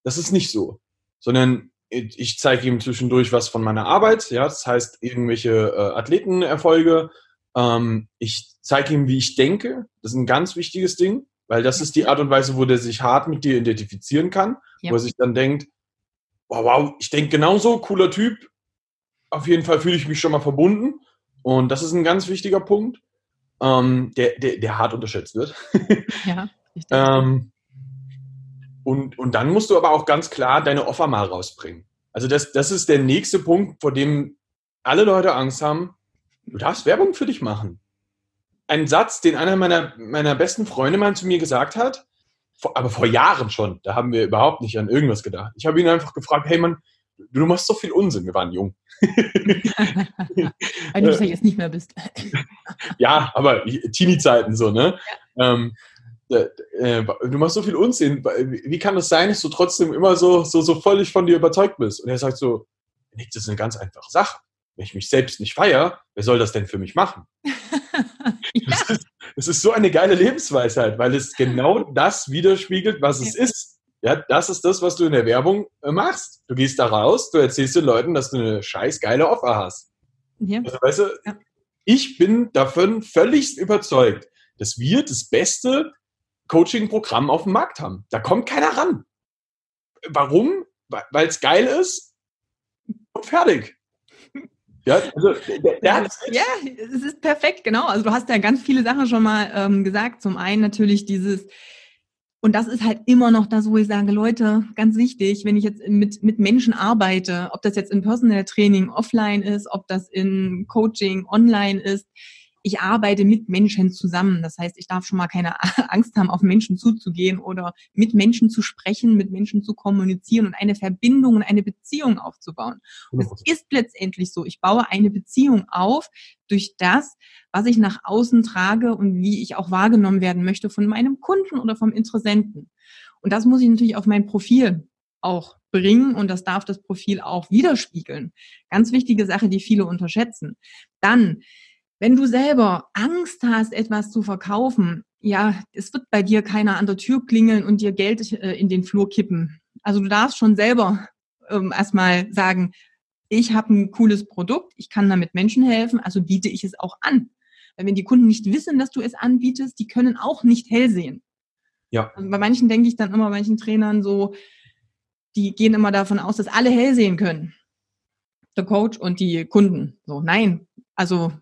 Das ist nicht so. Sondern ich zeige ihm zwischendurch was von meiner Arbeit, ja, das heißt irgendwelche äh, Athletenerfolge. Ähm, ich zeige ihm, wie ich denke. Das ist ein ganz wichtiges Ding, weil das ist die Art und Weise, wo der sich hart mit dir identifizieren kann, ja. wo er sich dann denkt, wow, wow, ich denke genauso, cooler Typ. Auf jeden Fall fühle ich mich schon mal verbunden. Und das ist ein ganz wichtiger Punkt, ähm, der, der, der hart unterschätzt wird. [LAUGHS] ja, ähm, und, und dann musst du aber auch ganz klar deine Offer mal rausbringen. Also das, das ist der nächste Punkt, vor dem alle Leute Angst haben. Du darfst Werbung für dich machen. Ein Satz, den einer meiner, meiner besten Freunde mal zu mir gesagt hat, aber vor Jahren schon, da haben wir überhaupt nicht an irgendwas gedacht. Ich habe ihn einfach gefragt, hey Mann, du machst so viel Unsinn, wir waren jung. [LAUGHS] Weil du ja jetzt nicht mehr bist. [LAUGHS] ja, aber Teenie-Zeiten so, ne? Ja. Ähm, äh, äh, du machst so viel Unsinn. Wie kann es das sein, dass du trotzdem immer so, so, so völlig von dir überzeugt bist? Und er sagt so, das ist eine ganz einfache Sache. Wenn ich mich selbst nicht feiere, wer soll das denn für mich machen? [LAUGHS] ja. das, ist, das, ist, so eine geile Lebensweisheit, weil es genau das widerspiegelt, was es ja. ist. Ja, das ist das, was du in der Werbung äh, machst. Du gehst da raus, du erzählst den Leuten, dass du eine scheiß geile Offer hast. Ja. Also, weißt du, ja. ich bin davon völlig überzeugt, dass wir das beste Coaching-Programm auf dem Markt haben. Da kommt keiner ran. Warum? Weil es geil ist und fertig. Ja, also, der, der ja, es ist perfekt, genau. Also du hast ja ganz viele Sachen schon mal ähm, gesagt. Zum einen natürlich dieses, und das ist halt immer noch das, wo ich sage, Leute, ganz wichtig, wenn ich jetzt mit, mit Menschen arbeite, ob das jetzt in Personal Training offline ist, ob das in Coaching online ist, ich arbeite mit Menschen zusammen. Das heißt, ich darf schon mal keine [LAUGHS] Angst haben, auf Menschen zuzugehen oder mit Menschen zu sprechen, mit Menschen zu kommunizieren und eine Verbindung und eine Beziehung aufzubauen. Und es ist letztendlich so. Ich baue eine Beziehung auf durch das, was ich nach außen trage und wie ich auch wahrgenommen werden möchte von meinem Kunden oder vom Interessenten. Und das muss ich natürlich auf mein Profil auch bringen und das darf das Profil auch widerspiegeln. Ganz wichtige Sache, die viele unterschätzen. Dann, wenn du selber Angst hast, etwas zu verkaufen, ja, es wird bei dir keiner an der Tür klingeln und dir Geld äh, in den Flur kippen. Also du darfst schon selber ähm, erstmal sagen, ich habe ein cooles Produkt, ich kann damit Menschen helfen, also biete ich es auch an. Weil wenn die Kunden nicht wissen, dass du es anbietest, die können auch nicht hell sehen. Ja. Also bei manchen denke ich dann immer, bei manchen Trainern so, die gehen immer davon aus, dass alle hell sehen können. Der Coach und die Kunden. So, nein. Also,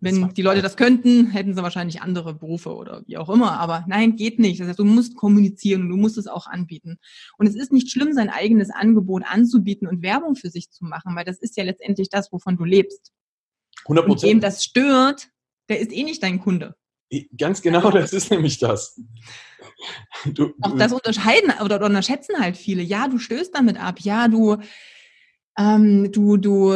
wenn die Leute das könnten, hätten sie wahrscheinlich andere Berufe oder wie auch immer. Aber nein, geht nicht. Das heißt, du musst kommunizieren und du musst es auch anbieten. Und es ist nicht schlimm, sein eigenes Angebot anzubieten und Werbung für sich zu machen, weil das ist ja letztendlich das, wovon du lebst. 100 Prozent. Und dem das stört, der ist eh nicht dein Kunde. Ganz genau, [LAUGHS] das ist nämlich das. Du, auch das unterscheiden oder unterschätzen halt viele. Ja, du stößt damit ab. Ja, du, ähm, du, du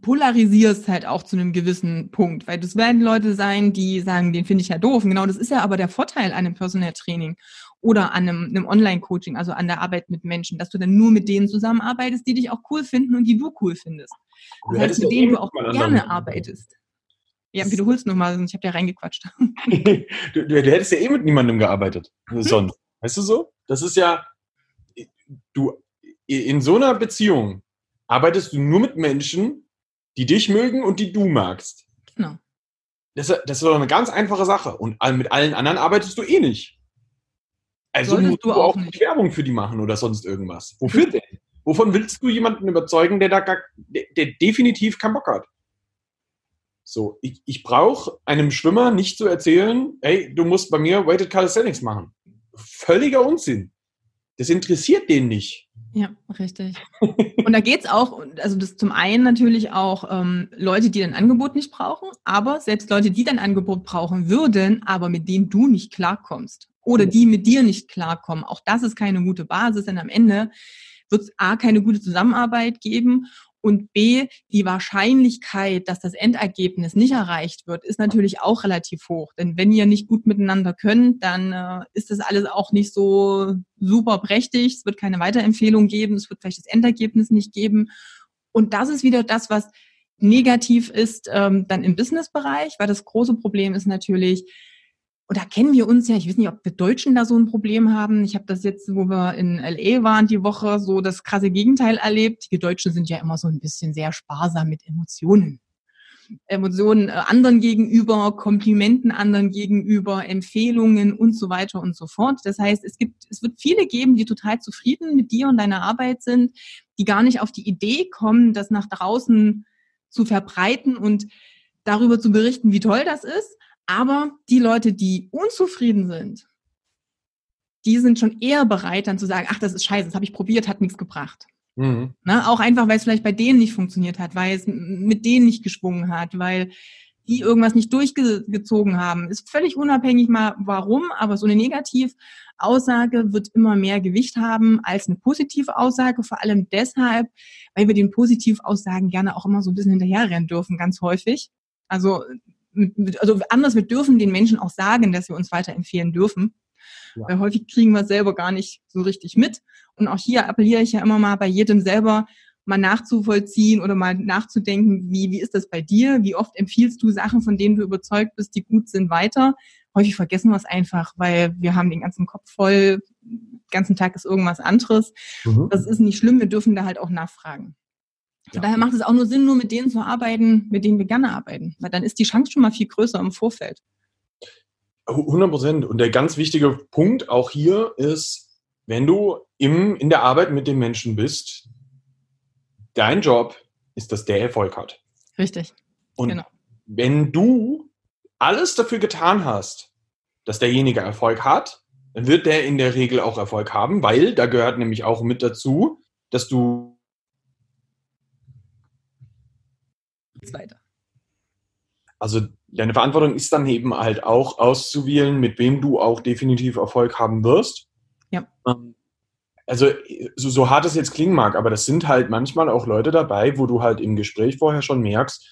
polarisierst halt auch zu einem gewissen Punkt, weil das werden Leute sein, die sagen, den finde ich ja doof. Und genau das ist ja aber der Vorteil an einem Personal Training oder an einem, einem Online-Coaching, also an der Arbeit mit Menschen, dass du dann nur mit denen zusammenarbeitest, die dich auch cool finden und die du cool findest. Das heißt, mit denen du auch gerne arbeitest. Ja, wiederholst nochmal, sonst ich habe ja reingequatscht. [LAUGHS] [LAUGHS] du, du, du, hättest ja eh mit niemandem gearbeitet. Hm? Sonst. Weißt du so? Das ist ja, du, in so einer Beziehung arbeitest du nur mit Menschen, die dich mögen und die du magst. Genau. Das, das ist doch eine ganz einfache Sache. Und mit allen anderen arbeitest du eh nicht. Also Solltest musst du auch, auch nicht Werbung für die machen oder sonst irgendwas. Wofür denn? Wovon willst du jemanden überzeugen, der da gar, der, der definitiv keinen Bock hat? So, ich, ich brauche einem Schwimmer nicht zu erzählen, hey, du musst bei mir Weighted Calisthenics machen. Völliger Unsinn. Das interessiert den nicht. Ja, richtig. [LAUGHS] Und da geht es auch, also das zum einen natürlich auch ähm, Leute, die dein Angebot nicht brauchen, aber selbst Leute, die dein Angebot brauchen würden, aber mit denen du nicht klarkommst oder die mit dir nicht klarkommen. Auch das ist keine gute Basis, denn am Ende wird es A, keine gute Zusammenarbeit geben und B, die Wahrscheinlichkeit, dass das Endergebnis nicht erreicht wird, ist natürlich auch relativ hoch. Denn wenn ihr nicht gut miteinander könnt, dann äh, ist das alles auch nicht so super prächtig. Es wird keine Weiterempfehlung geben. Es wird vielleicht das Endergebnis nicht geben. Und das ist wieder das, was negativ ist ähm, dann im Businessbereich, weil das große Problem ist natürlich, und da kennen wir uns ja, ich weiß nicht, ob wir Deutschen da so ein Problem haben. Ich habe das jetzt, wo wir in LA waren die Woche, so das krasse Gegenteil erlebt. Wir Deutschen sind ja immer so ein bisschen sehr sparsam mit Emotionen. Emotionen äh, anderen gegenüber, Komplimenten anderen gegenüber, Empfehlungen und so weiter und so fort. Das heißt, es gibt, es wird viele geben, die total zufrieden mit dir und deiner Arbeit sind, die gar nicht auf die Idee kommen, das nach draußen zu verbreiten und darüber zu berichten, wie toll das ist. Aber die Leute, die unzufrieden sind, die sind schon eher bereit, dann zu sagen, ach, das ist scheiße, das habe ich probiert, hat nichts gebracht. Mhm. Ne? Auch einfach, weil es vielleicht bei denen nicht funktioniert hat, weil es mit denen nicht geschwungen hat, weil die irgendwas nicht durchgezogen haben. Ist völlig unabhängig mal warum, aber so eine Negativaussage wird immer mehr Gewicht haben als eine Positivaussage, vor allem deshalb, weil wir den Positivaussagen gerne auch immer so ein bisschen hinterherrennen dürfen, ganz häufig. Also also anders, wir dürfen den Menschen auch sagen, dass sie uns weiterempfehlen dürfen. Ja. Weil häufig kriegen wir es selber gar nicht so richtig mit. Und auch hier appelliere ich ja immer mal bei jedem selber mal nachzuvollziehen oder mal nachzudenken, wie, wie ist das bei dir? Wie oft empfiehlst du Sachen, von denen du überzeugt bist, die gut sind, weiter? Häufig vergessen wir es einfach, weil wir haben den ganzen Kopf voll, den ganzen Tag ist irgendwas anderes. Mhm. Das ist nicht schlimm, wir dürfen da halt auch nachfragen. Von ja. daher macht es auch nur Sinn, nur mit denen zu arbeiten, mit denen wir gerne arbeiten. Weil dann ist die Chance schon mal viel größer im Vorfeld. 100 Prozent. Und der ganz wichtige Punkt auch hier ist, wenn du im, in der Arbeit mit den Menschen bist, dein Job ist, dass der Erfolg hat. Richtig. Und genau. wenn du alles dafür getan hast, dass derjenige Erfolg hat, dann wird der in der Regel auch Erfolg haben, weil da gehört nämlich auch mit dazu, dass du weiter. Also deine Verantwortung ist dann eben halt auch auszuwählen, mit wem du auch definitiv Erfolg haben wirst. Ja. Ähm, also so, so hart es jetzt klingen mag, aber das sind halt manchmal auch Leute dabei, wo du halt im Gespräch vorher schon merkst,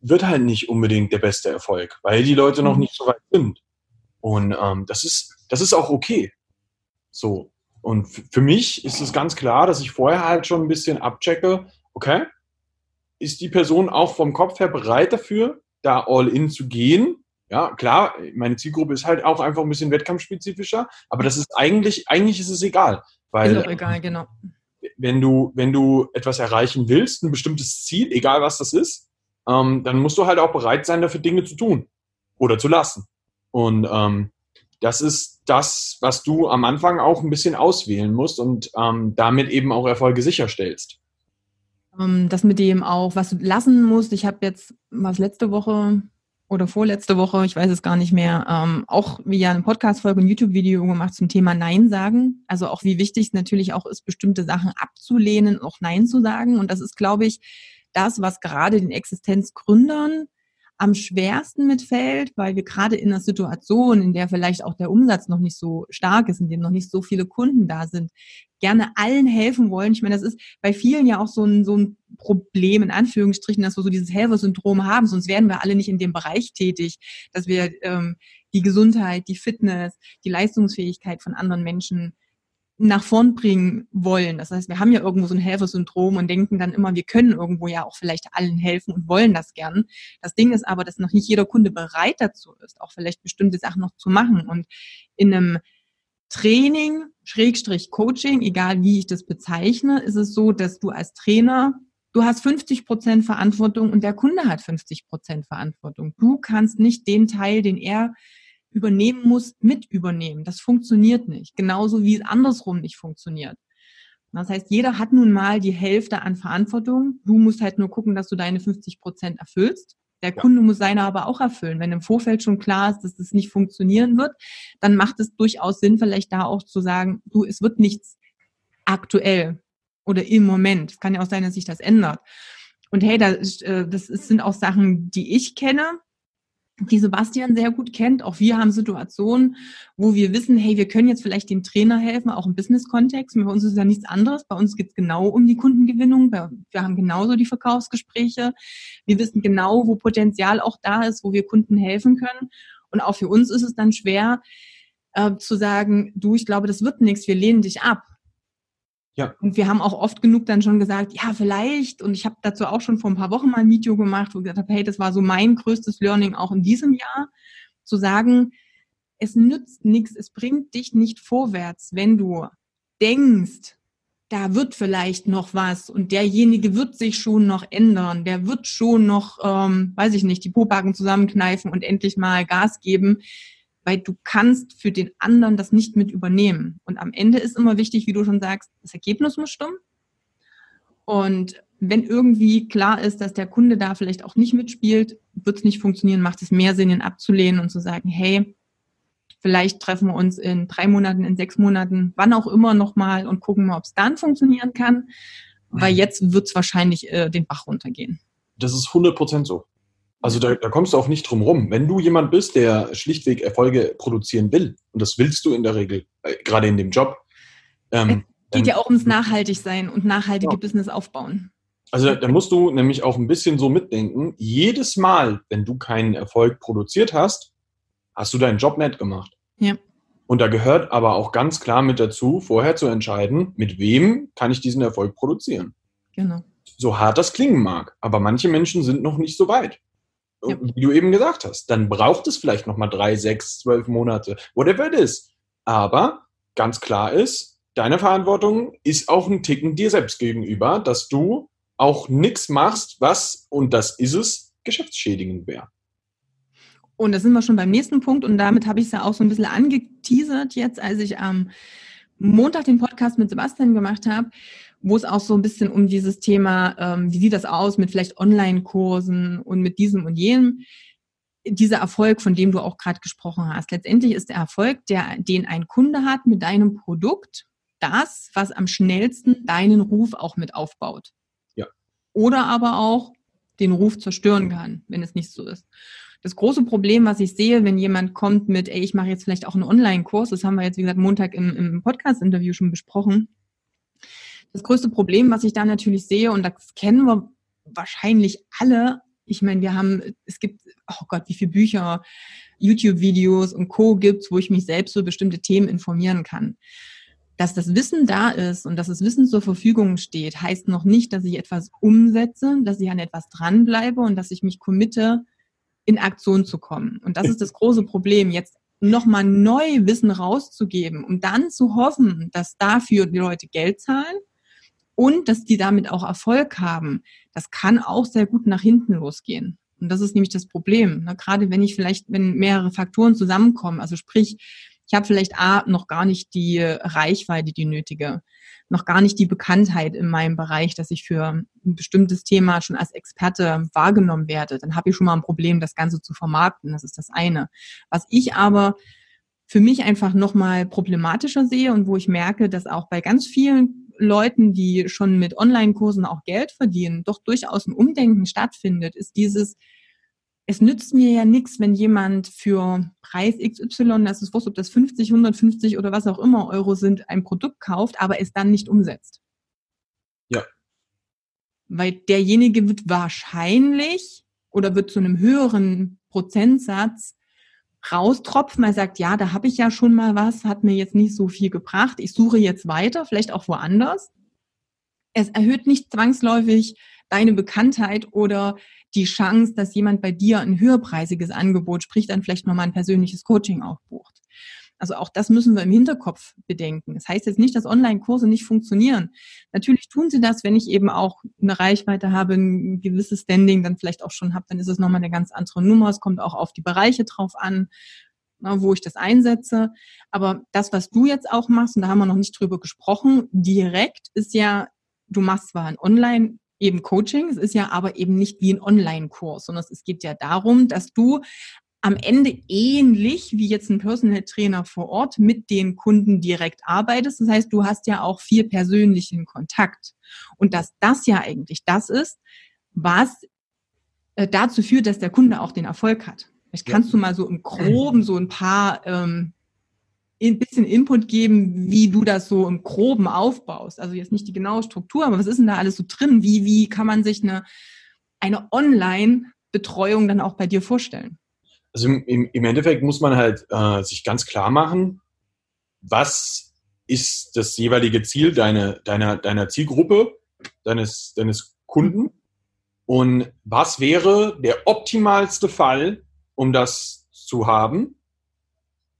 wird halt nicht unbedingt der beste Erfolg, weil die Leute noch mhm. nicht so weit sind. Und ähm, das ist das ist auch okay. So und für mich ist es ganz klar, dass ich vorher halt schon ein bisschen abchecke, okay, ist die Person auch vom Kopf her bereit dafür, da all in zu gehen? Ja, klar, meine Zielgruppe ist halt auch einfach ein bisschen wettkampfspezifischer, aber das ist eigentlich, eigentlich ist es egal. Weil, ist egal, genau. Wenn du, wenn du etwas erreichen willst, ein bestimmtes Ziel, egal was das ist, ähm, dann musst du halt auch bereit sein, dafür Dinge zu tun oder zu lassen. Und ähm, das ist das, was du am Anfang auch ein bisschen auswählen musst und ähm, damit eben auch Erfolge sicherstellst. Ähm, das mit dem auch, was du lassen musst. Ich habe jetzt was letzte Woche oder vorletzte Woche, ich weiß es gar nicht mehr, ähm, auch wieder eine Podcast-Folge, ein YouTube-Video gemacht zum Thema Nein sagen. Also auch wie wichtig es natürlich auch ist, bestimmte Sachen abzulehnen, auch Nein zu sagen. Und das ist, glaube ich, das, was gerade den Existenzgründern am schwersten mitfällt, weil wir gerade in einer Situation, in der vielleicht auch der Umsatz noch nicht so stark ist, in dem noch nicht so viele Kunden da sind, gerne allen helfen wollen. Ich meine, das ist bei vielen ja auch so ein, so ein Problem, in Anführungsstrichen, dass wir so dieses Helfer-Syndrom haben, sonst wären wir alle nicht in dem Bereich tätig, dass wir ähm, die Gesundheit, die Fitness, die Leistungsfähigkeit von anderen Menschen nach vorn bringen wollen. Das heißt, wir haben ja irgendwo so ein Helfersyndrom und denken dann immer, wir können irgendwo ja auch vielleicht allen helfen und wollen das gern. Das Ding ist aber, dass noch nicht jeder Kunde bereit dazu ist, auch vielleicht bestimmte Sachen noch zu machen. Und in einem Training, Schrägstrich Coaching, egal wie ich das bezeichne, ist es so, dass du als Trainer, du hast 50 Prozent Verantwortung und der Kunde hat 50 Prozent Verantwortung. Du kannst nicht den Teil, den er übernehmen muss, mit übernehmen. Das funktioniert nicht. Genauso wie es andersrum nicht funktioniert. Das heißt, jeder hat nun mal die Hälfte an Verantwortung. Du musst halt nur gucken, dass du deine 50 Prozent erfüllst. Der Kunde muss seine aber auch erfüllen. Wenn im Vorfeld schon klar ist, dass das nicht funktionieren wird, dann macht es durchaus Sinn, vielleicht da auch zu sagen, du, es wird nichts aktuell oder im Moment. Es kann ja auch sein, dass sich das ändert. Und hey, das, äh, das sind auch Sachen, die ich kenne die Sebastian sehr gut kennt. Auch wir haben Situationen, wo wir wissen, hey, wir können jetzt vielleicht dem Trainer helfen, auch im Business-Kontext. Bei uns ist ja nichts anderes. Bei uns geht es genau um die Kundengewinnung. Wir haben genauso die Verkaufsgespräche. Wir wissen genau, wo Potenzial auch da ist, wo wir Kunden helfen können. Und auch für uns ist es dann schwer äh, zu sagen, du, ich glaube, das wird nichts, wir lehnen dich ab. Ja. Und wir haben auch oft genug dann schon gesagt, ja, vielleicht. Und ich habe dazu auch schon vor ein paar Wochen mal ein Video gemacht, wo ich gesagt habe, hey, das war so mein größtes Learning auch in diesem Jahr, zu sagen, es nützt nichts, es bringt dich nicht vorwärts, wenn du denkst, da wird vielleicht noch was und derjenige wird sich schon noch ändern, der wird schon noch, ähm, weiß ich nicht, die Popacken zusammenkneifen und endlich mal Gas geben weil du kannst für den anderen das nicht mit übernehmen. Und am Ende ist immer wichtig, wie du schon sagst, das Ergebnis muss stimmen. Und wenn irgendwie klar ist, dass der Kunde da vielleicht auch nicht mitspielt, wird es nicht funktionieren, macht es mehr Sinn, ihn abzulehnen und zu sagen, hey, vielleicht treffen wir uns in drei Monaten, in sechs Monaten, wann auch immer nochmal und gucken mal, ob es dann funktionieren kann. Weil jetzt wird es wahrscheinlich äh, den Bach runtergehen. Das ist 100 Prozent so. Also da, da kommst du auch nicht drum rum. Wenn du jemand bist, der schlichtweg Erfolge produzieren will, und das willst du in der Regel, äh, gerade in dem Job. Ähm, geht ja auch ums Nachhaltigsein und nachhaltige ja. Business aufbauen. Also da musst du nämlich auch ein bisschen so mitdenken. Jedes Mal, wenn du keinen Erfolg produziert hast, hast du deinen Job nett gemacht. Ja. Und da gehört aber auch ganz klar mit dazu, vorher zu entscheiden, mit wem kann ich diesen Erfolg produzieren. Genau. So hart das klingen mag. Aber manche Menschen sind noch nicht so weit ja. wie du eben gesagt hast. Dann braucht es vielleicht nochmal drei, sechs, zwölf Monate, whatever it is. Aber ganz klar ist, deine Verantwortung ist auch ein Ticken dir selbst gegenüber, dass du auch nichts machst, was, und das ist es, geschäftsschädigend wäre. Und da sind wir schon beim nächsten Punkt und damit habe ich es ja auch so ein bisschen angeteasert jetzt, als ich am Montag den Podcast mit Sebastian gemacht habe wo es auch so ein bisschen um dieses Thema, ähm, wie sieht das aus mit vielleicht Online-Kursen und mit diesem und jenem. Dieser Erfolg, von dem du auch gerade gesprochen hast. Letztendlich ist der Erfolg, der, den ein Kunde hat mit deinem Produkt, das, was am schnellsten deinen Ruf auch mit aufbaut. Ja. Oder aber auch den Ruf zerstören kann, wenn es nicht so ist. Das große Problem, was ich sehe, wenn jemand kommt mit, ey, ich mache jetzt vielleicht auch einen Online-Kurs, das haben wir jetzt, wie gesagt, Montag im, im Podcast-Interview schon besprochen. Das größte Problem, was ich da natürlich sehe, und das kennen wir wahrscheinlich alle, ich meine, wir haben, es gibt, oh Gott, wie viele Bücher, YouTube-Videos und Co. gibt's, wo ich mich selbst über bestimmte Themen informieren kann. Dass das Wissen da ist und dass das Wissen zur Verfügung steht, heißt noch nicht, dass ich etwas umsetze, dass ich an etwas dranbleibe und dass ich mich committe, in Aktion zu kommen. Und das ist das große Problem, jetzt nochmal neu Wissen rauszugeben, um dann zu hoffen, dass dafür die Leute Geld zahlen und dass die damit auch Erfolg haben. Das kann auch sehr gut nach hinten losgehen. Und das ist nämlich das Problem. Ne? Gerade wenn ich vielleicht, wenn mehrere Faktoren zusammenkommen, also sprich, ich habe vielleicht A, noch gar nicht die Reichweite, die nötige, noch gar nicht die Bekanntheit in meinem Bereich, dass ich für ein bestimmtes Thema schon als Experte wahrgenommen werde. Dann habe ich schon mal ein Problem, das Ganze zu vermarkten. Das ist das eine. Was ich aber für mich einfach nochmal problematischer sehe und wo ich merke, dass auch bei ganz vielen Leuten, die schon mit Online-Kursen auch Geld verdienen, doch durchaus ein Umdenken stattfindet, ist dieses, es nützt mir ja nichts, wenn jemand für Preis XY, das ist wurscht, ob das 50, 150 oder was auch immer Euro sind, ein Produkt kauft, aber es dann nicht umsetzt. Ja. Weil derjenige wird wahrscheinlich oder wird zu einem höheren Prozentsatz raustropfen, er sagt, ja, da habe ich ja schon mal was, hat mir jetzt nicht so viel gebracht, ich suche jetzt weiter, vielleicht auch woanders. Es erhöht nicht zwangsläufig deine Bekanntheit oder die Chance, dass jemand bei dir ein höherpreisiges Angebot, sprich dann vielleicht nochmal ein persönliches Coaching aufbucht. Also auch das müssen wir im Hinterkopf bedenken. Das heißt jetzt nicht, dass Online-Kurse nicht funktionieren. Natürlich tun sie das, wenn ich eben auch eine Reichweite habe, ein gewisses Standing dann vielleicht auch schon habe, dann ist es nochmal eine ganz andere Nummer. Es kommt auch auf die Bereiche drauf an, wo ich das einsetze. Aber das, was du jetzt auch machst, und da haben wir noch nicht drüber gesprochen, direkt ist ja, du machst zwar ein Online eben Coaching. Es ist ja aber eben nicht wie ein Online-Kurs, sondern es geht ja darum, dass du am Ende ähnlich wie jetzt ein Personal Trainer vor Ort mit den Kunden direkt arbeitest. Das heißt, du hast ja auch viel persönlichen Kontakt. Und dass das ja eigentlich das ist, was äh, dazu führt, dass der Kunde auch den Erfolg hat. Vielleicht kannst du mal so im Groben so ein paar ähm, ein bisschen Input geben, wie du das so im Groben aufbaust. Also jetzt nicht die genaue Struktur, aber was ist denn da alles so drin? Wie, wie kann man sich eine, eine Online-Betreuung dann auch bei dir vorstellen? Also im, im Endeffekt muss man halt äh, sich ganz klar machen, was ist das jeweilige Ziel deiner, deiner, deiner Zielgruppe, deines, deines Kunden und was wäre der optimalste Fall, um das zu haben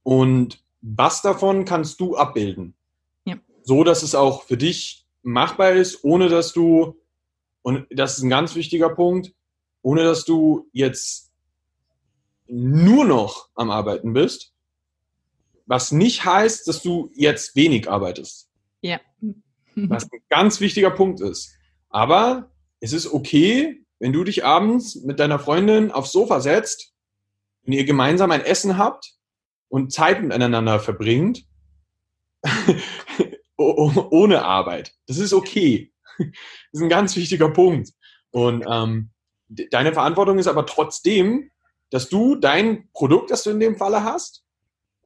und was davon kannst du abbilden? Ja. So, dass es auch für dich machbar ist, ohne dass du, und das ist ein ganz wichtiger Punkt, ohne dass du jetzt nur noch am Arbeiten bist, was nicht heißt, dass du jetzt wenig arbeitest. Ja. [LAUGHS] was ein ganz wichtiger Punkt ist. Aber es ist okay, wenn du dich abends mit deiner Freundin aufs Sofa setzt und ihr gemeinsam ein Essen habt und Zeit miteinander verbringt, [LAUGHS] ohne Arbeit. Das ist okay. [LAUGHS] Das ist ein ganz wichtiger Punkt. Und ähm, deine Verantwortung ist aber trotzdem, dass du dein Produkt, das du in dem Falle hast,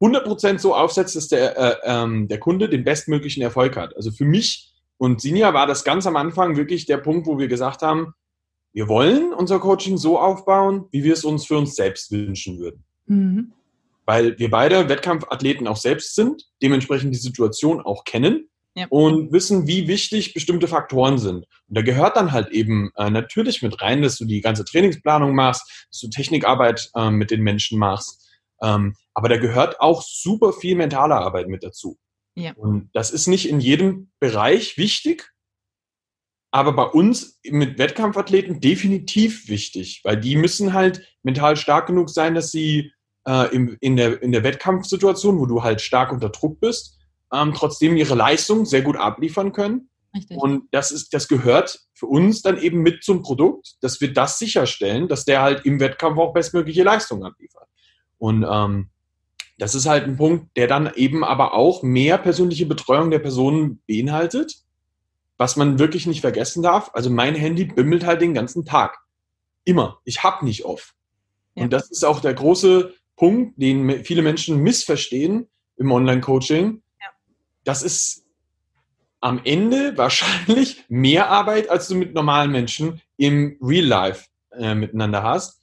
100% so aufsetzt, dass der, äh, ähm, der Kunde den bestmöglichen Erfolg hat. Also für mich und Sinja war das ganz am Anfang wirklich der Punkt, wo wir gesagt haben, wir wollen unser Coaching so aufbauen, wie wir es uns für uns selbst wünschen würden. Mhm weil wir beide Wettkampfathleten auch selbst sind, dementsprechend die Situation auch kennen ja. und wissen, wie wichtig bestimmte Faktoren sind. Und da gehört dann halt eben äh, natürlich mit rein, dass du die ganze Trainingsplanung machst, dass du Technikarbeit äh, mit den Menschen machst. Ähm, aber da gehört auch super viel mentale Arbeit mit dazu. Ja. Und das ist nicht in jedem Bereich wichtig, aber bei uns mit Wettkampfathleten definitiv wichtig, weil die müssen halt mental stark genug sein, dass sie äh, im, in, der, in der Wettkampfsituation, wo du halt stark unter Druck bist, ähm, trotzdem ihre Leistung sehr gut abliefern können. Richtig. Und das ist, das gehört für uns dann eben mit zum Produkt, dass wir das sicherstellen, dass der halt im Wettkampf auch bestmögliche Leistung abliefert. Und ähm, das ist halt ein Punkt, der dann eben aber auch mehr persönliche Betreuung der Personen beinhaltet, was man wirklich nicht vergessen darf. Also mein Handy bimmelt halt den ganzen Tag. immer. Ich habe nicht off. Ja. Und das ist auch der große Punkt, den viele Menschen missverstehen im Online-Coaching. Das ist am Ende wahrscheinlich [LAUGHS] mehr Arbeit, als du mit normalen Menschen im Real Life äh, miteinander hast,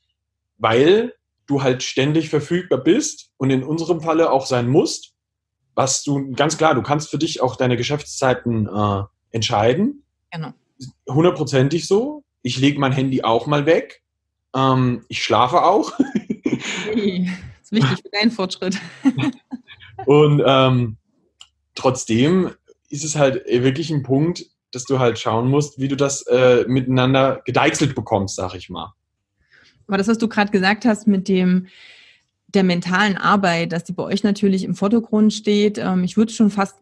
weil du halt ständig verfügbar bist und in unserem Falle auch sein musst, was du ganz klar, du kannst für dich auch deine Geschäftszeiten äh, entscheiden. Genau. Hundertprozentig so. Ich lege mein Handy auch mal weg. Ähm, ich schlafe auch. das ist wichtig für deinen Fortschritt. [LAUGHS] und ähm, trotzdem ist es halt wirklich ein Punkt, dass du halt schauen musst, wie du das äh, miteinander gedeichselt bekommst, sag ich mal. Aber das, was du gerade gesagt hast mit dem der mentalen Arbeit, dass die bei euch natürlich im Vordergrund steht, ähm, ich würde schon fast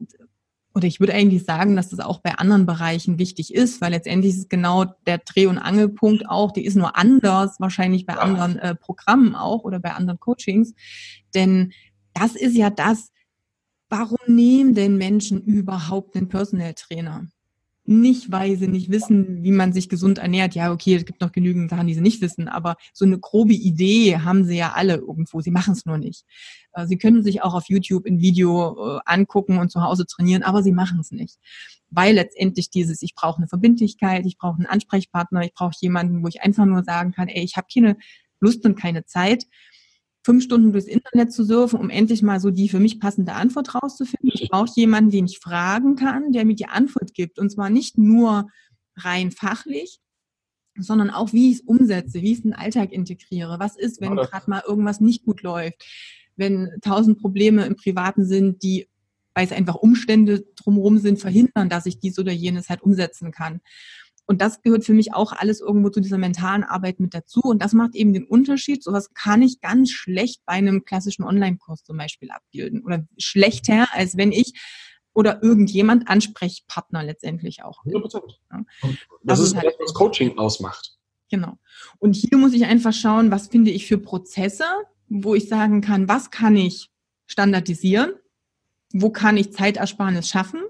oder ich würde eigentlich sagen, dass das auch bei anderen Bereichen wichtig ist, weil letztendlich ist genau der Dreh- und Angelpunkt auch, die ist nur anders, wahrscheinlich bei anderen äh, Programmen auch oder bei anderen Coachings. Denn das ist ja das, warum nehmen denn Menschen überhaupt einen Personal Trainer? nicht, weil sie nicht wissen, wie man sich gesund ernährt. Ja, okay, es gibt noch genügend Sachen, die sie nicht wissen, aber so eine grobe Idee haben sie ja alle irgendwo. Sie machen es nur nicht. Äh, sie können sich auch auf YouTube ein Video äh, angucken und zu Hause trainieren, aber sie machen es nicht. Weil letztendlich dieses, ich brauche eine Verbindlichkeit, ich brauche einen Ansprechpartner, ich brauche jemanden, wo ich einfach nur sagen kann, ey, ich habe keine Lust und keine Zeit fünf Stunden durchs Internet zu surfen, um endlich mal so die für mich passende Antwort rauszufinden. Ich brauche jemanden, den ich fragen kann, der mir die Antwort gibt. Und zwar nicht nur rein fachlich, sondern auch, wie ich es umsetze, wie ich es in den Alltag integriere. Was ist, wenn gerade mal irgendwas nicht gut läuft? Wenn tausend Probleme im Privaten sind, die, weil es einfach Umstände drumherum sind, verhindern, dass ich dies oder jenes halt umsetzen kann. Und das gehört für mich auch alles irgendwo zu dieser mentalen Arbeit mit dazu. Und das macht eben den Unterschied. Sowas kann ich ganz schlecht bei einem klassischen Online-Kurs zum Beispiel abbilden. Oder schlechter, als wenn ich oder irgendjemand Ansprechpartner letztendlich auch. 100 Prozent. Ja. Das, das, ist halt, was Coaching ausmacht. Genau. Und hier muss ich einfach schauen, was finde ich für Prozesse, wo ich sagen kann, was kann ich standardisieren? Wo kann ich Zeitersparnis schaffen?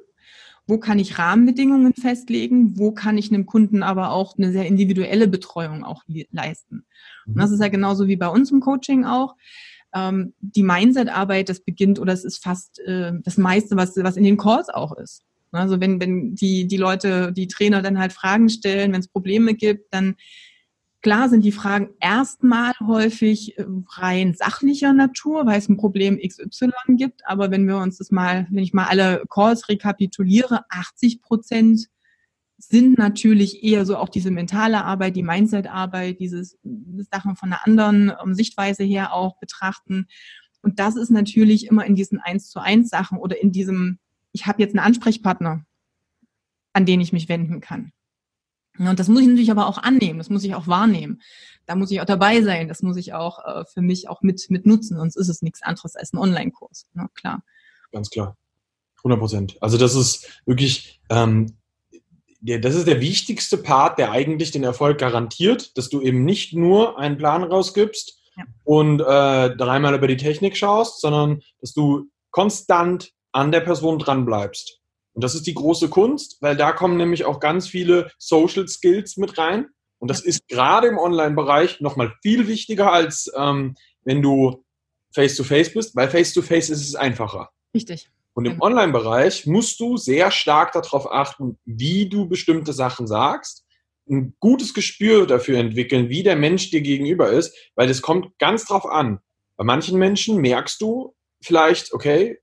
Wo kann ich Rahmenbedingungen festlegen, wo kann ich einem Kunden aber auch eine sehr individuelle Betreuung auch leisten. Und das ist ja genauso wie bei uns im Coaching auch. Ähm, die Mindset-Arbeit, das beginnt oder es ist fast äh, das meiste, was, was in den Calls auch ist. Also wenn, wenn die, die Leute, die Trainer dann halt Fragen stellen, wenn es Probleme gibt, dann Klar sind die Fragen erstmal häufig äh, rein sachlicher Natur, weil es ein Problem XY gibt. Aber wenn wir uns das mal, wenn ich mal alle Calls rekapituliere, 80 Prozent sind natürlich eher so auch diese mentale Arbeit, die Mindset-Arbeit, dieses Sachen von einer anderen um, Sichtweise her auch betrachten. Und das ist natürlich immer in diesen eins zu eins Sachen oder in diesem, ich habe jetzt einen Ansprechpartner, an den ich mich wenden kann. Und das muss ich natürlich aber auch annehmen, das muss ich auch wahrnehmen. Da muss ich auch dabei sein, das muss ich auch äh, für mich auch mit, mit nutzen, sonst ist es nichts anderes als ein Online-Kurs. Na, klar. Ganz klar. 100 Prozent. Also das ist wirklich, ähm, der, das ist der wichtigste Part, der eigentlich den Erfolg garantiert, dass du eben nicht nur einen Plan rausgibst ja. und äh, dreimal über die Technik schaust, sondern dass du konstant an der Person dran bleibst. Und das ist die große Kunst, weil da kommen nämlich auch ganz viele Social Skills mit rein. Und das ist gerade im Online-Bereich nochmal viel wichtiger, als ähm, wenn du face-to-face -face bist, weil face-to-face -face ist es einfacher. Richtig. Und im genau. Online-Bereich musst du sehr stark darauf achten, wie du bestimmte Sachen sagst, ein gutes Gespür dafür entwickeln, wie der Mensch dir gegenüber ist, weil das kommt ganz drauf an. Bei manchen Menschen merkst du vielleicht, okay,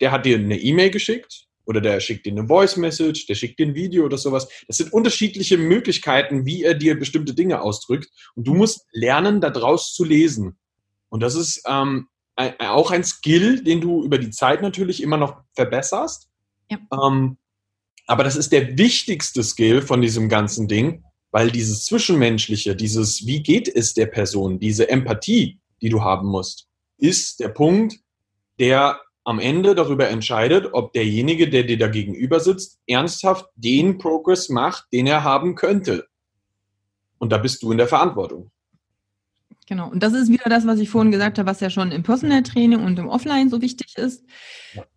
der hat dir eine E-Mail geschickt, oder der schickt dir eine Voice Message, der schickt dir ein Video oder sowas. Das sind unterschiedliche Möglichkeiten, wie er dir bestimmte Dinge ausdrückt. Und du musst lernen, daraus zu lesen. Und das ist ähm, auch ein Skill, den du über die Zeit natürlich immer noch verbesserst. Ja. Ähm, aber das ist der wichtigste Skill von diesem ganzen Ding, weil dieses Zwischenmenschliche, dieses Wie geht es der Person, diese Empathie, die du haben musst, ist der Punkt, der am Ende darüber entscheidet, ob derjenige, der dir da gegenüber sitzt, ernsthaft den Progress macht, den er haben könnte. Und da bist du in der Verantwortung. Genau. Und das ist wieder das, was ich vorhin gesagt habe, was ja schon im Personal Training und im Offline so wichtig ist.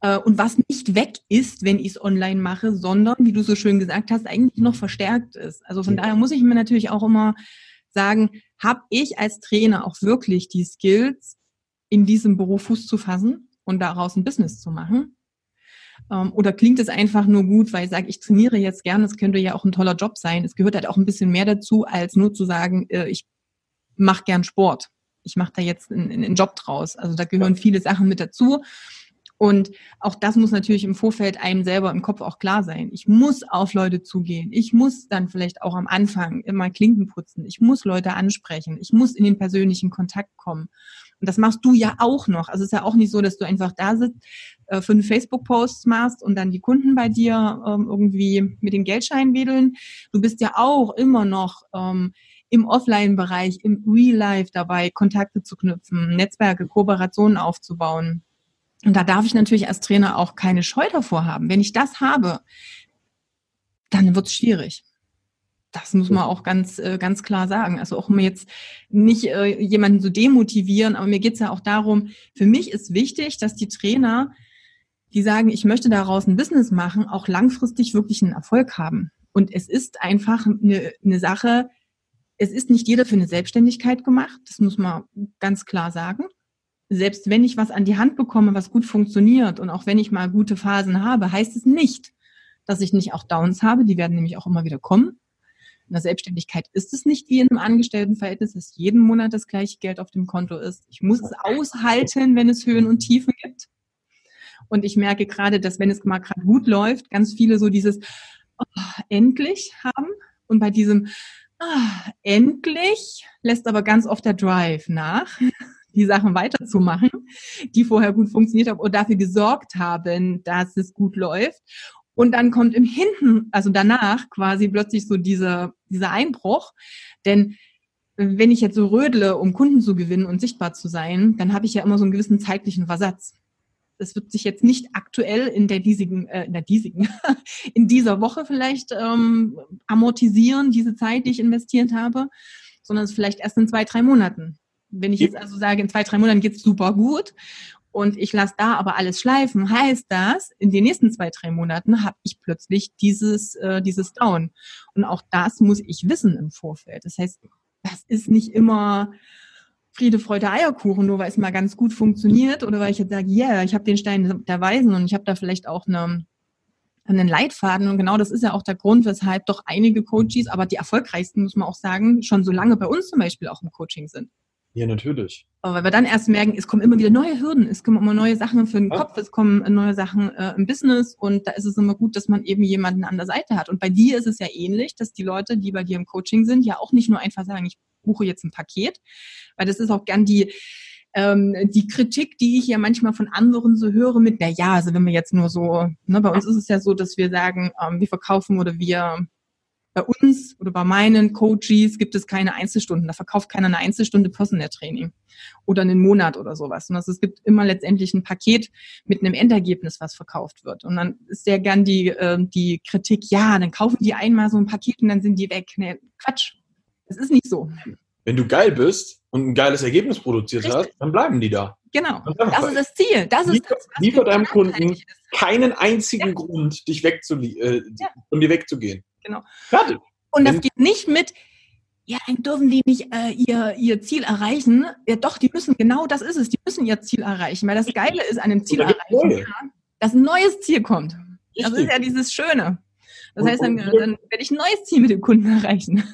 Äh, und was nicht weg ist, wenn ich es online mache, sondern, wie du so schön gesagt hast, eigentlich noch verstärkt ist. Also von daher muss ich mir natürlich auch immer sagen, habe ich als Trainer auch wirklich die Skills, in diesem Beruf Fuß zu fassen und daraus ein Business zu machen? Ähm, oder klingt es einfach nur gut, weil ich sage, ich trainiere jetzt gerne, es könnte ja auch ein toller Job sein. Es gehört halt auch ein bisschen mehr dazu, als nur zu sagen, äh, ich mache gern Sport. Ich mache da jetzt einen, einen Job draus. Also da gehören viele Sachen mit dazu. Und auch das muss natürlich im Vorfeld einem selber im Kopf auch klar sein. Ich muss auf Leute zugehen. Ich muss dann vielleicht auch am Anfang immer Klinken putzen. Ich muss Leute ansprechen. Ich muss in den persönlichen Kontakt kommen. Und das machst du ja auch noch. Also es ist ja auch nicht so, dass du einfach da sitzt, äh, fünf Facebook-Posts machst und dann die Kunden bei dir ähm, irgendwie mit den Geldscheinen wedeln. Du bist ja auch immer noch ähm, im Offline-Bereich, im Real-Life dabei, Kontakte zu knüpfen, Netzwerke, Kooperationen aufzubauen. Und da darf ich natürlich als Trainer auch keine Scheu davor haben. Wenn ich das habe, dann wird es schwierig. Das muss man auch ganz, äh, ganz klar sagen. Also auch um jetzt nicht äh, jemanden zu demotivieren, aber mir geht es ja auch darum, für mich ist wichtig, dass die Trainer, die sagen, ich möchte daraus ein Business machen, auch langfristig wirklich einen Erfolg haben. Und es ist einfach eine, eine Sache, es ist nicht jeder für eine Selbstständigkeit gemacht, das muss man ganz klar sagen selbst wenn ich was an die Hand bekomme, was gut funktioniert und auch wenn ich mal gute Phasen habe, heißt es nicht, dass ich nicht auch Downs habe. Die werden nämlich auch immer wieder kommen. In der Selbstständigkeit ist es nicht wie in einem Angestelltenverhältnis, dass jeden Monat das gleiche Geld auf dem Konto ist. Ich muss es aushalten, wenn es Höhen und Tiefen gibt. Und ich merke gerade, dass wenn es mal gerade gut läuft, ganz viele so dieses oh, endlich haben. Und bei diesem ah, endlich lässt aber ganz oft der Drive nach [LAUGHS] die Sachen weiterzumachen, die vorher gut funktioniert haben und dafür gesorgt haben, dass es gut läuft. Und dann kommt im Hinten, also danach quasi plötzlich so dieser, dieser Einbruch. Denn wenn ich jetzt so rödle, um Kunden zu gewinnen und sichtbar zu sein, dann habe ich ja immer so einen gewissen zeitlichen Versatz. Das wird sich jetzt nicht aktuell in der diesigen, äh, in der diesigen, [LAUGHS] in dieser Woche vielleicht ähm, amortisieren, diese Zeit, die ich investiert habe, sondern es vielleicht erst in zwei, drei Monaten. Wenn ich jetzt also sage, in zwei, drei Monaten geht's super gut und ich lasse da aber alles schleifen, heißt das, in den nächsten zwei, drei Monaten habe ich plötzlich dieses, äh, dieses Down. Und auch das muss ich wissen im Vorfeld. Das heißt, das ist nicht immer Friede, Freude, Eierkuchen, nur weil es mal ganz gut funktioniert oder weil ich jetzt sage, yeah, ich habe den Stein der Weisen und ich habe da vielleicht auch eine einen Leitfaden. Und genau das ist ja auch der Grund, weshalb doch einige Coaches, aber die erfolgreichsten, muss man auch sagen, schon so lange bei uns zum Beispiel auch im Coaching sind. Ja, natürlich. Aber weil wir dann erst merken, es kommen immer wieder neue Hürden, es kommen immer neue Sachen für den ja. Kopf, es kommen neue Sachen äh, im Business und da ist es immer gut, dass man eben jemanden an der Seite hat. Und bei dir ist es ja ähnlich, dass die Leute, die bei dir im Coaching sind, ja auch nicht nur einfach sagen, ich buche jetzt ein Paket, weil das ist auch gern die, ähm, die Kritik, die ich ja manchmal von anderen so höre mit, na ja, also wenn wir jetzt nur so, ne, bei uns ist es ja so, dass wir sagen, ähm, wir verkaufen oder wir bei uns oder bei meinen Coaches gibt es keine Einzelstunden. Da verkauft keiner eine Einzelstunde Personal Training oder einen Monat oder sowas. Und es gibt immer letztendlich ein Paket mit einem Endergebnis, was verkauft wird. Und dann ist sehr gern die, äh, die Kritik, ja, dann kaufen die einmal so ein Paket und dann sind die weg. Nee, Quatsch. Das ist nicht so. Wenn du geil bist und ein geiles Ergebnis produziert Richtig. hast, dann bleiben die da. Genau. Das ist das Ziel. Das ist das, liefer deinem Kunden keinen einzigen ja. Grund, dich wegzu äh, ja. von dir wegzugehen. Genau. Fertig. Und das geht nicht mit, ja, dann dürfen die nicht äh, ihr, ihr Ziel erreichen. Ja, doch, die müssen, genau das ist es, die müssen ihr Ziel erreichen. Weil das Geile ist an dem Ziel erreichen, ja, dass ein neues Ziel kommt. Richtig. Das ist ja dieses Schöne. Das heißt, dann, dann werde ich ein neues Ziel mit dem Kunden erreichen. [LAUGHS]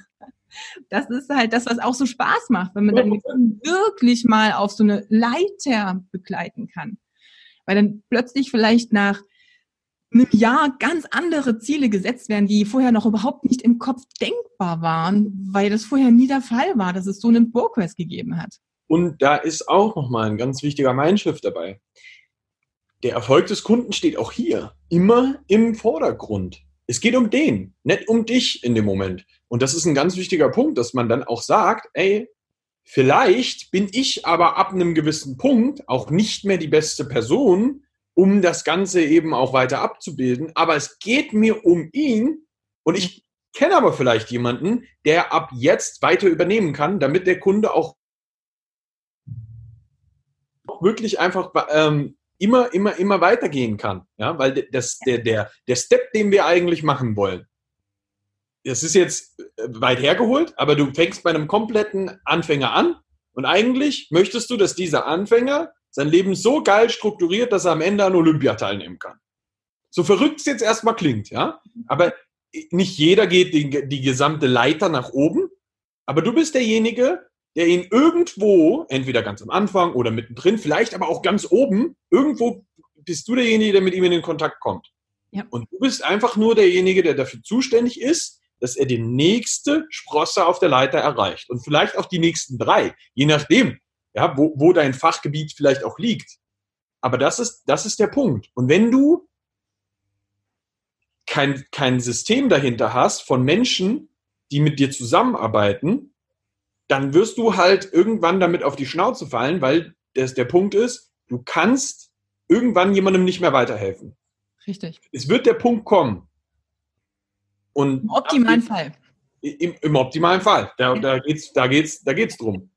Das ist halt das, was auch so Spaß macht, wenn man dann wirklich mal auf so eine Leiter begleiten kann. Weil dann plötzlich vielleicht nach einem Jahr ganz andere Ziele gesetzt werden, die vorher noch überhaupt nicht im Kopf denkbar waren, weil das vorher nie der Fall war, dass es so einen Progress gegeben hat. Und da ist auch nochmal ein ganz wichtiger Mindshift dabei. Der Erfolg des Kunden steht auch hier immer im Vordergrund. Es geht um den, nicht um dich in dem Moment. Und das ist ein ganz wichtiger Punkt, dass man dann auch sagt, ey, vielleicht bin ich aber ab einem gewissen Punkt auch nicht mehr die beste Person, um das Ganze eben auch weiter abzubilden. Aber es geht mir um ihn und ich kenne aber vielleicht jemanden, der ab jetzt weiter übernehmen kann, damit der Kunde auch wirklich einfach ähm, immer, immer, immer weitergehen kann. Ja, weil das, der, der, der Step, den wir eigentlich machen wollen, das ist jetzt äh, weit hergeholt, aber du fängst bei einem kompletten Anfänger an und eigentlich möchtest du, dass dieser Anfänger sein Leben so geil strukturiert, dass er am Ende an Olympia teilnehmen kann. So verrückt es jetzt erstmal klingt, ja. Aber nicht jeder geht die, die gesamte Leiter nach oben, aber du bist derjenige, der ihn irgendwo, entweder ganz am Anfang oder mittendrin, vielleicht aber auch ganz oben, irgendwo bist du derjenige, der mit ihm in den Kontakt kommt. Ja. Und du bist einfach nur derjenige, der dafür zuständig ist, dass er die nächste Sprosse auf der Leiter erreicht. Und vielleicht auch die nächsten drei, je nachdem, ja, wo, wo dein Fachgebiet vielleicht auch liegt. Aber das ist, das ist der Punkt. Und wenn du kein, kein System dahinter hast von Menschen, die mit dir zusammenarbeiten, dann wirst du halt irgendwann damit auf die Schnauze fallen, weil das, der Punkt ist, du kannst irgendwann jemandem nicht mehr weiterhelfen. Richtig. Es wird der Punkt kommen. Und Im optimalen Fall. Im, Im, optimalen Fall. Da, da geht's, da geht's, da geht's drum.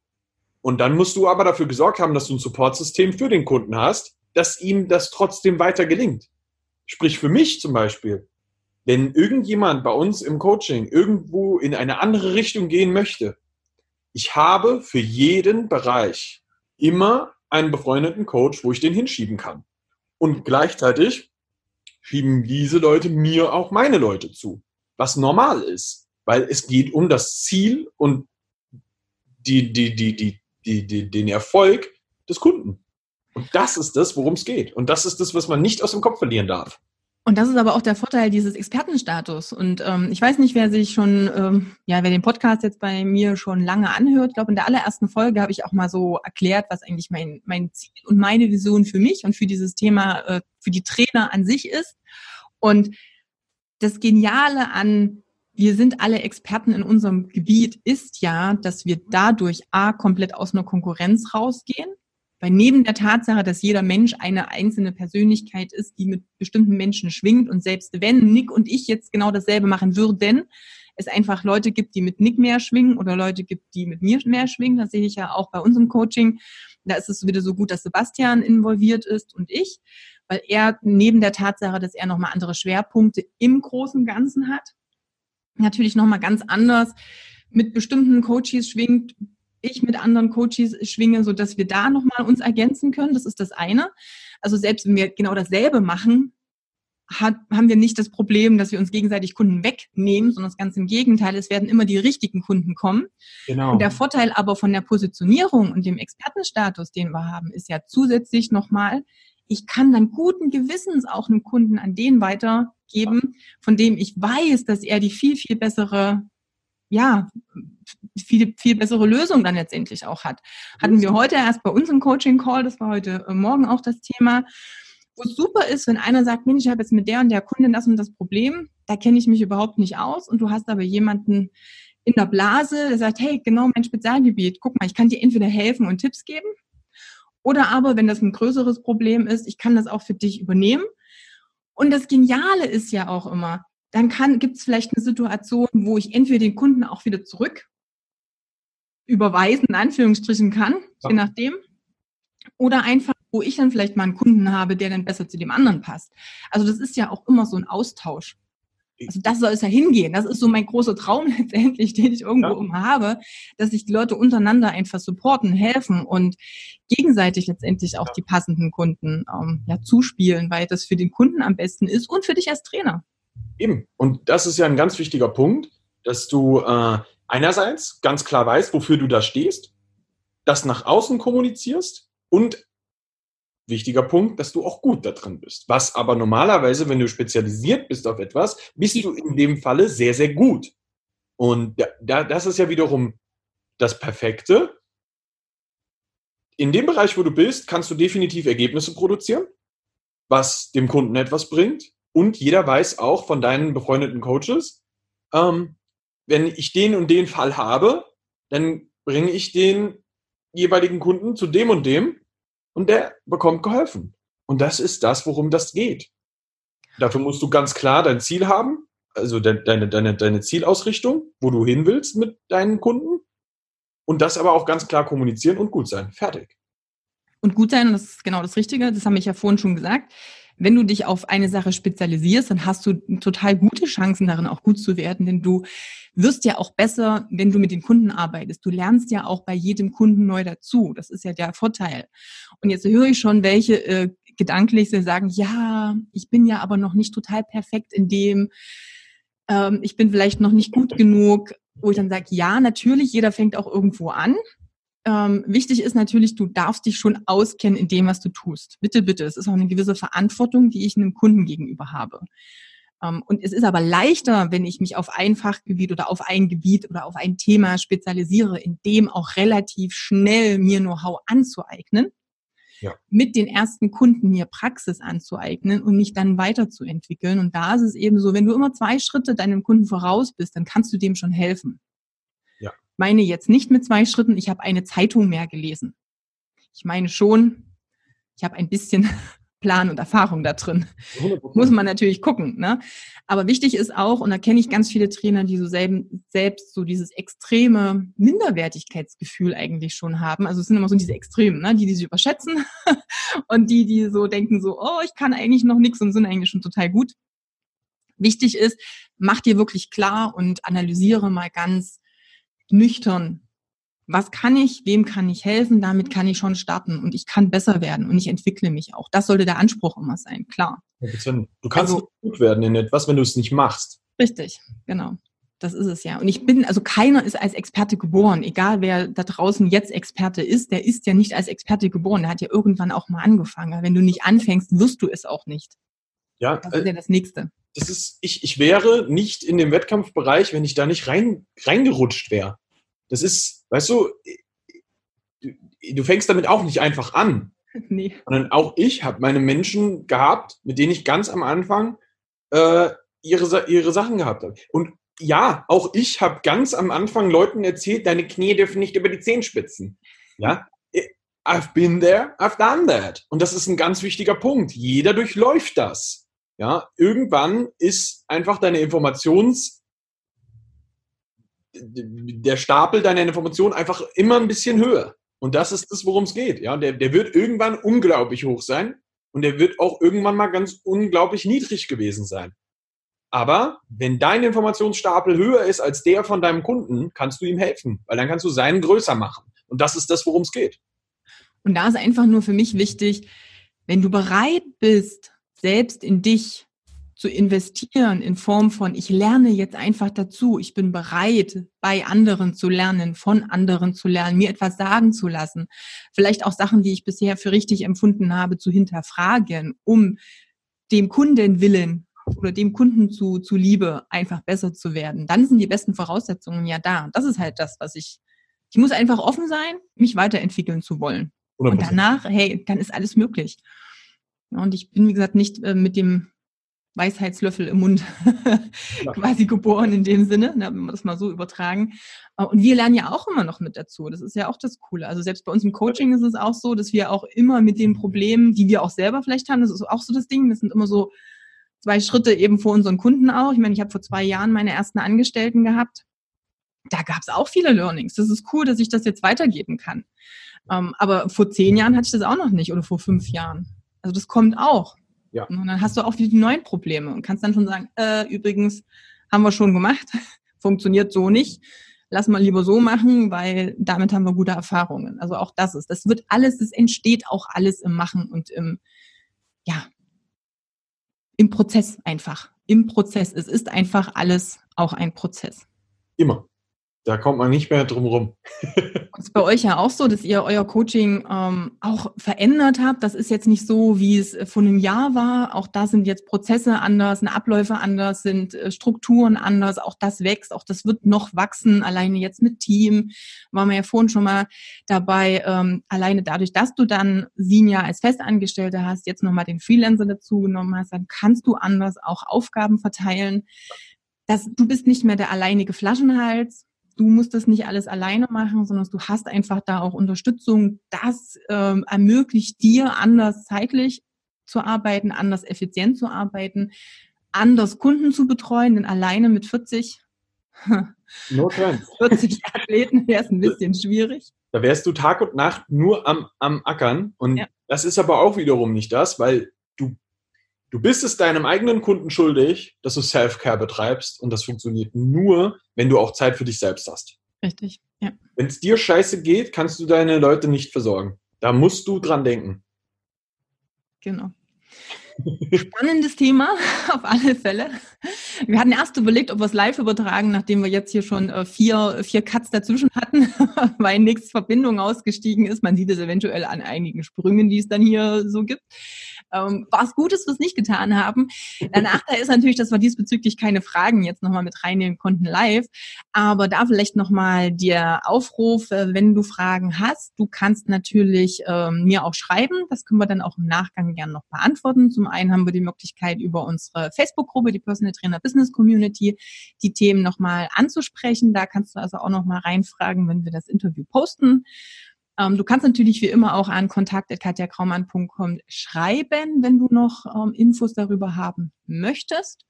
Und dann musst du aber dafür gesorgt haben, dass du ein Supportsystem für den Kunden hast, dass ihm das trotzdem weiter gelingt. Sprich für mich zum Beispiel. Wenn irgendjemand bei uns im Coaching irgendwo in eine andere Richtung gehen möchte, ich habe für jeden Bereich immer einen befreundeten Coach, wo ich den hinschieben kann. Und gleichzeitig schieben diese Leute mir auch meine Leute zu, was normal ist, weil es geht um das Ziel und die, die, die, die, die, die, den Erfolg des Kunden. Und das ist das, worum es geht. Und das ist das, was man nicht aus dem Kopf verlieren darf. Und das ist aber auch der Vorteil dieses Expertenstatus. Und ähm, ich weiß nicht, wer sich schon, ähm, ja, wer den Podcast jetzt bei mir schon lange anhört. Ich glaube, in der allerersten Folge habe ich auch mal so erklärt, was eigentlich mein, mein Ziel und meine Vision für mich und für dieses Thema, äh, für die Trainer an sich ist. Und das Geniale an wir sind alle Experten in unserem Gebiet, ist ja, dass wir dadurch A, komplett aus einer Konkurrenz rausgehen, weil neben der Tatsache, dass jeder Mensch eine einzelne Persönlichkeit ist, die mit bestimmten Menschen schwingt und selbst wenn Nick und ich jetzt genau dasselbe machen würden, es einfach Leute gibt, die mit Nick mehr schwingen oder Leute gibt, die mit mir mehr schwingen. Das sehe ich ja auch bei unserem Coaching. Da ist es wieder so gut, dass Sebastian involviert ist und ich, weil er neben der Tatsache, dass er nochmal andere Schwerpunkte im großen Ganzen hat, natürlich nochmal ganz anders mit bestimmten Coaches schwingt, ich mit anderen Coaches schwinge, so dass wir da nochmal uns ergänzen können. Das ist das eine. Also selbst wenn wir genau dasselbe machen, hat, haben wir nicht das Problem, dass wir uns gegenseitig Kunden wegnehmen, sondern ganz im Gegenteil. Es werden immer die richtigen Kunden kommen. Genau. Und der Vorteil aber von der Positionierung und dem Expertenstatus, den wir haben, ist ja zusätzlich nochmal, ich kann dann guten Gewissens auch einem Kunden an den weitergeben, von dem ich weiß, dass er die viel, viel bessere ja, viel, viel bessere Lösung dann letztendlich auch hat. Hatten wir heute erst bei uns im Coaching-Call, das war heute äh, Morgen auch das Thema, wo es super ist, wenn einer sagt, Mensch, ich habe jetzt mit der und der Kundin das und das Problem, da kenne ich mich überhaupt nicht aus und du hast aber jemanden in der Blase, der sagt, hey, genau mein Spezialgebiet, guck mal, ich kann dir entweder helfen und Tipps geben oder aber, wenn das ein größeres Problem ist, ich kann das auch für dich übernehmen. Und das Geniale ist ja auch immer, dann kann, gibt es vielleicht eine Situation, wo ich entweder den Kunden auch wieder zurück überweisen, in Anführungsstrichen kann, ja. je nachdem. Oder einfach, wo ich dann vielleicht mal einen Kunden habe, der dann besser zu dem anderen passt. Also das ist ja auch immer so ein Austausch. Also das soll es ja hingehen. Das ist so mein großer Traum [LAUGHS] letztendlich, den ich irgendwo ja. immer habe, dass sich die Leute untereinander einfach supporten, helfen und gegenseitig letztendlich auch ja. die passenden Kunden ähm, ja, zuspielen, weil das für den Kunden am besten ist und für dich als Trainer. Eben. Und das ist ja ein ganz wichtiger Punkt, dass du äh, einerseits ganz klar weißt, wofür du da stehst, das nach außen kommunizierst und wichtiger Punkt, dass du auch gut da drin bist. Was aber normalerweise, wenn du spezialisiert bist auf etwas, bist du in dem Falle sehr, sehr gut. Und da, das ist ja wiederum das Perfekte. In dem Bereich, wo du bist, kannst du definitiv Ergebnisse produzieren, was dem Kunden etwas bringt. Und jeder weiß auch von deinen befreundeten Coaches, ähm, wenn ich den und den Fall habe, dann bringe ich den jeweiligen Kunden zu dem und dem und der bekommt geholfen. Und das ist das, worum das geht. Dafür musst du ganz klar dein Ziel haben, also deine, deine, deine Zielausrichtung, wo du hin willst mit deinen Kunden und das aber auch ganz klar kommunizieren und gut sein. Fertig. Und gut sein, das ist genau das Richtige, das haben ich ja vorhin schon gesagt. Wenn du dich auf eine Sache spezialisierst, dann hast du total gute Chancen darin, auch gut zu werden, denn du wirst ja auch besser, wenn du mit den Kunden arbeitest. Du lernst ja auch bei jedem Kunden neu dazu. Das ist ja der Vorteil. Und jetzt höre ich schon, welche äh, gedanklich sagen, ja, ich bin ja aber noch nicht total perfekt in dem, ähm, ich bin vielleicht noch nicht gut genug, wo ich dann sage, ja, natürlich, jeder fängt auch irgendwo an. Ähm, wichtig ist natürlich, du darfst dich schon auskennen in dem, was du tust. Bitte, bitte. Es ist auch eine gewisse Verantwortung, die ich einem Kunden gegenüber habe. Ähm, und es ist aber leichter, wenn ich mich auf ein Fachgebiet oder auf ein Gebiet oder auf ein Thema spezialisiere, in dem auch relativ schnell mir Know-how anzueignen, ja. mit den ersten Kunden mir Praxis anzueignen und mich dann weiterzuentwickeln. Und da ist es eben so, wenn du immer zwei Schritte deinem Kunden voraus bist, dann kannst du dem schon helfen meine jetzt nicht mit zwei Schritten, ich habe eine Zeitung mehr gelesen. Ich meine schon, ich habe ein bisschen [LAUGHS] Plan und Erfahrung da drin. 100%. Muss man natürlich gucken. Ne? Aber wichtig ist auch, und da kenne ich ganz viele Trainer, die so selben, selbst so dieses extreme Minderwertigkeitsgefühl eigentlich schon haben. Also es sind immer so diese Extremen, ne? die, die sich überschätzen [LAUGHS] und die, die so denken so, oh, ich kann eigentlich noch nichts und sind eigentlich schon total gut. Wichtig ist, mach dir wirklich klar und analysiere mal ganz, nüchtern. Was kann ich? Wem kann ich helfen? Damit kann ich schon starten und ich kann besser werden und ich entwickle mich auch. Das sollte der Anspruch immer sein, klar. Du kannst also, gut werden in etwas, wenn du es nicht machst. Richtig, genau. Das ist es ja. Und ich bin, also keiner ist als Experte geboren. Egal wer da draußen jetzt Experte ist, der ist ja nicht als Experte geboren. Der hat ja irgendwann auch mal angefangen. Wenn du nicht anfängst, wirst du es auch nicht. Ja. Das ist äh, ja das Nächste das ist, ich, ich wäre nicht in dem Wettkampfbereich, wenn ich da nicht rein, reingerutscht wäre. Das ist, weißt du, du, du fängst damit auch nicht einfach an. [LAUGHS] Nee. Sondern auch ich habe meine Menschen gehabt, mit denen ich ganz am Anfang äh, ihre, ihre Sachen gehabt habe. Und ja, auch ich habe ganz am Anfang Leuten erzählt, deine Knie dürfen nicht über die Zehenspitzen. Ja, I've been there, I've done that. Und das ist ein ganz wichtiger Punkt. Jeder durchläuft das. Ja, irgendwann ist einfach deine Informations, der Stapel deiner Informationen einfach immer ein bisschen höher. Und das ist das, worum es geht. Ja, der, der wird irgendwann unglaublich hoch sein und der wird auch irgendwann mal ganz unglaublich niedrig gewesen sein. Aber wenn dein Informationsstapel höher ist als der von deinem Kunden, kannst du ihm helfen, weil dann kannst du seinen größer machen. Und das ist das, worum es geht. Und da ist einfach nur für mich wichtig, wenn du bereit bist, selbst in dich zu investieren in Form von, ich lerne jetzt einfach dazu, ich bin bereit, bei anderen zu lernen, von anderen zu lernen, mir etwas sagen zu lassen, vielleicht auch Sachen, die ich bisher für richtig empfunden habe, zu hinterfragen, um dem Kunden willen oder dem Kunden zu, zu Liebe einfach besser zu werden. Dann sind die besten Voraussetzungen ja da. Und das ist halt das, was ich, ich muss einfach offen sein, mich weiterentwickeln zu wollen. 100%. Und danach, hey, dann ist alles möglich. Und ich bin, wie gesagt, nicht äh, mit dem Weisheitslöffel im Mund [LAUGHS] quasi geboren in dem Sinne, ne, wenn wir das mal so übertragen. Äh, und wir lernen ja auch immer noch mit dazu. Das ist ja auch das Coole. Also selbst bei uns im Coaching ist es auch so, dass wir auch immer mit den Problemen, die wir auch selber vielleicht haben, das ist auch so das Ding, das sind immer so zwei Schritte eben vor unseren Kunden auch. Ich meine, ich habe vor zwei Jahren meine ersten Angestellten gehabt. Da gab es auch viele Learnings. Das ist cool, dass ich das jetzt weitergeben kann. Ähm, aber vor zehn Jahren hatte ich das auch noch nicht oder vor fünf Jahren. Also das kommt auch. Ja. Und dann hast du auch wieder die neuen Probleme und kannst dann schon sagen, äh, übrigens haben wir schon gemacht, [LAUGHS] funktioniert so nicht. Lass mal lieber so machen, weil damit haben wir gute Erfahrungen. Also auch das ist, das wird alles, es entsteht auch alles im Machen und im, ja, im Prozess einfach. Im Prozess. Es ist einfach alles auch ein Prozess. Immer. Da kommt man nicht mehr drum rum. [LAUGHS] ist bei euch ja auch so, dass ihr euer Coaching ähm, auch verändert habt. Das ist jetzt nicht so, wie es vor einem Jahr war. Auch da sind jetzt Prozesse anders, sind Abläufe anders, sind äh, Strukturen anders. Auch das wächst, auch das wird noch wachsen. Alleine jetzt mit Team waren wir ja vorhin schon mal dabei. Ähm, alleine dadurch, dass du dann Sinja als Festangestellte hast, jetzt nochmal den Freelancer dazu genommen hast, dann kannst du anders auch Aufgaben verteilen. Das, du bist nicht mehr der alleinige Flaschenhals, du musst das nicht alles alleine machen, sondern du hast einfach da auch Unterstützung. Das ähm, ermöglicht dir, anders zeitlich zu arbeiten, anders effizient zu arbeiten, anders Kunden zu betreuen, denn alleine mit 40, [LAUGHS] no 40 Athleten wäre es ein bisschen schwierig. Da wärst du Tag und Nacht nur am, am Ackern. Und ja. das ist aber auch wiederum nicht das, weil du, Du bist es deinem eigenen Kunden schuldig, dass du Self-Care betreibst und das funktioniert nur, wenn du auch Zeit für dich selbst hast. Richtig, ja. Wenn es dir scheiße geht, kannst du deine Leute nicht versorgen. Da musst du dran denken. Genau. Spannendes Thema, [LAUGHS] auf alle Fälle. Wir hatten erst überlegt, ob wir es live übertragen, nachdem wir jetzt hier schon äh, vier, vier Cuts dazwischen hatten, [LAUGHS] weil nichts Verbindung ausgestiegen ist. Man sieht es eventuell an einigen Sprüngen, die es dann hier so gibt. Ähm, war es gut, dass wir es nicht getan haben. Der Nachteil ist natürlich, dass wir diesbezüglich keine Fragen jetzt nochmal mit reinnehmen konnten live. Aber da vielleicht nochmal der Aufruf, äh, wenn du Fragen hast, du kannst natürlich ähm, mir auch schreiben. Das können wir dann auch im Nachgang gerne noch beantworten. Zum einen haben wir die Möglichkeit, über unsere Facebook-Gruppe, die Personal Trainer Business Community, die Themen nochmal anzusprechen. Da kannst du also auch nochmal reinfragen, wenn wir das Interview posten. Ähm, du kannst natürlich wie immer auch an kontakt.katjakraumann.com schreiben, wenn du noch ähm, Infos darüber haben möchtest.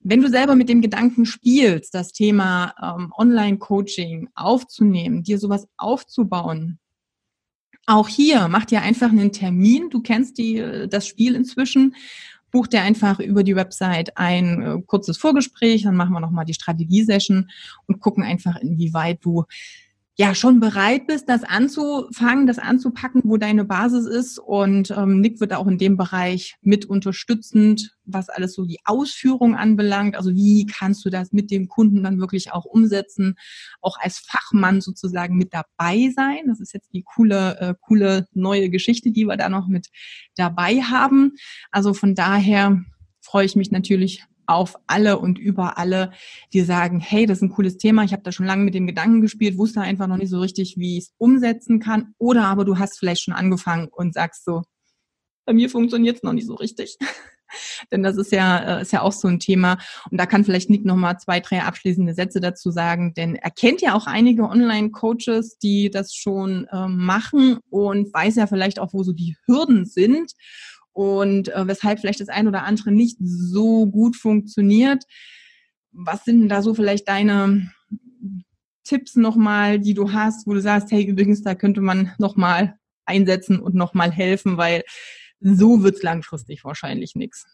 Wenn du selber mit dem Gedanken spielst, das Thema ähm, Online-Coaching aufzunehmen, dir sowas aufzubauen, auch hier mach dir einfach einen Termin. Du kennst die, äh, das Spiel inzwischen. Buch dir einfach über die Website ein äh, kurzes Vorgespräch, dann machen wir nochmal die Strategie-Session und gucken einfach, inwieweit du ja schon bereit bist, das anzufangen, das anzupacken, wo deine Basis ist. Und ähm, Nick wird auch in dem Bereich mit unterstützend, was alles so die Ausführung anbelangt. Also wie kannst du das mit dem Kunden dann wirklich auch umsetzen, auch als Fachmann sozusagen mit dabei sein. Das ist jetzt die coole, äh, coole neue Geschichte, die wir da noch mit dabei haben. Also von daher freue ich mich natürlich auf alle und über alle, die sagen, hey, das ist ein cooles Thema, ich habe da schon lange mit dem Gedanken gespielt, wusste einfach noch nicht so richtig, wie ich es umsetzen kann. Oder aber du hast vielleicht schon angefangen und sagst so, bei mir funktioniert es noch nicht so richtig. [LAUGHS] Denn das ist ja, äh, ist ja auch so ein Thema. Und da kann vielleicht Nick nochmal zwei, drei abschließende Sätze dazu sagen, denn er kennt ja auch einige Online-Coaches, die das schon äh, machen und weiß ja vielleicht auch, wo so die Hürden sind und äh, weshalb vielleicht das ein oder andere nicht so gut funktioniert. Was sind denn da so vielleicht deine Tipps nochmal, die du hast, wo du sagst, hey, übrigens, da könnte man nochmal einsetzen und nochmal helfen, weil so wird es langfristig wahrscheinlich nichts.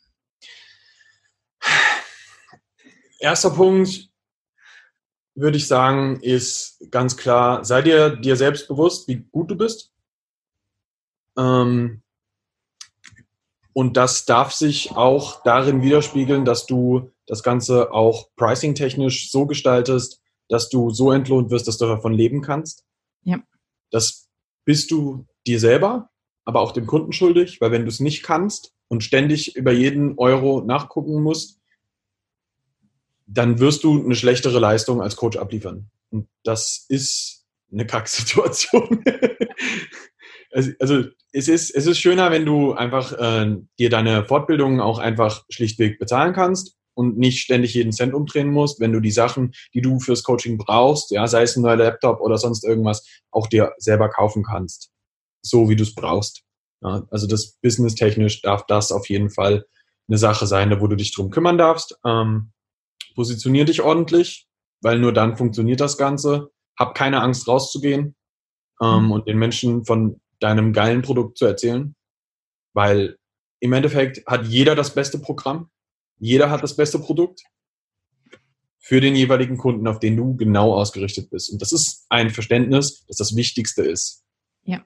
Erster Punkt würde ich sagen, ist ganz klar, sei dir dir selbst bewusst, wie gut du bist. Ähm, und das darf sich auch darin widerspiegeln, dass du das Ganze auch pricing-technisch so gestaltest, dass du so entlohnt wirst, dass du davon leben kannst. Ja. Das bist du dir selber, aber auch dem Kunden schuldig, weil wenn du es nicht kannst und ständig über jeden Euro nachgucken musst, dann wirst du eine schlechtere Leistung als Coach abliefern. Und das ist eine Kacksituation. [LAUGHS] also, also es ist, es ist schöner, wenn du einfach äh, dir deine Fortbildungen auch einfach schlichtweg bezahlen kannst und nicht ständig jeden Cent umdrehen musst, wenn du die Sachen, die du fürs Coaching brauchst, ja, sei es ein neuer Laptop oder sonst irgendwas, auch dir selber kaufen kannst, so wie du es brauchst. Ja, also das businesstechnisch darf das auf jeden Fall eine Sache sein, wo du dich drum kümmern darfst. Ähm, positionier dich ordentlich, weil nur dann funktioniert das Ganze. Hab keine Angst rauszugehen ähm, mhm. und den Menschen von deinem geilen Produkt zu erzählen, weil im Endeffekt hat jeder das beste Programm, jeder hat das beste Produkt für den jeweiligen Kunden, auf den du genau ausgerichtet bist. Und das ist ein Verständnis, das das Wichtigste ist. Ja.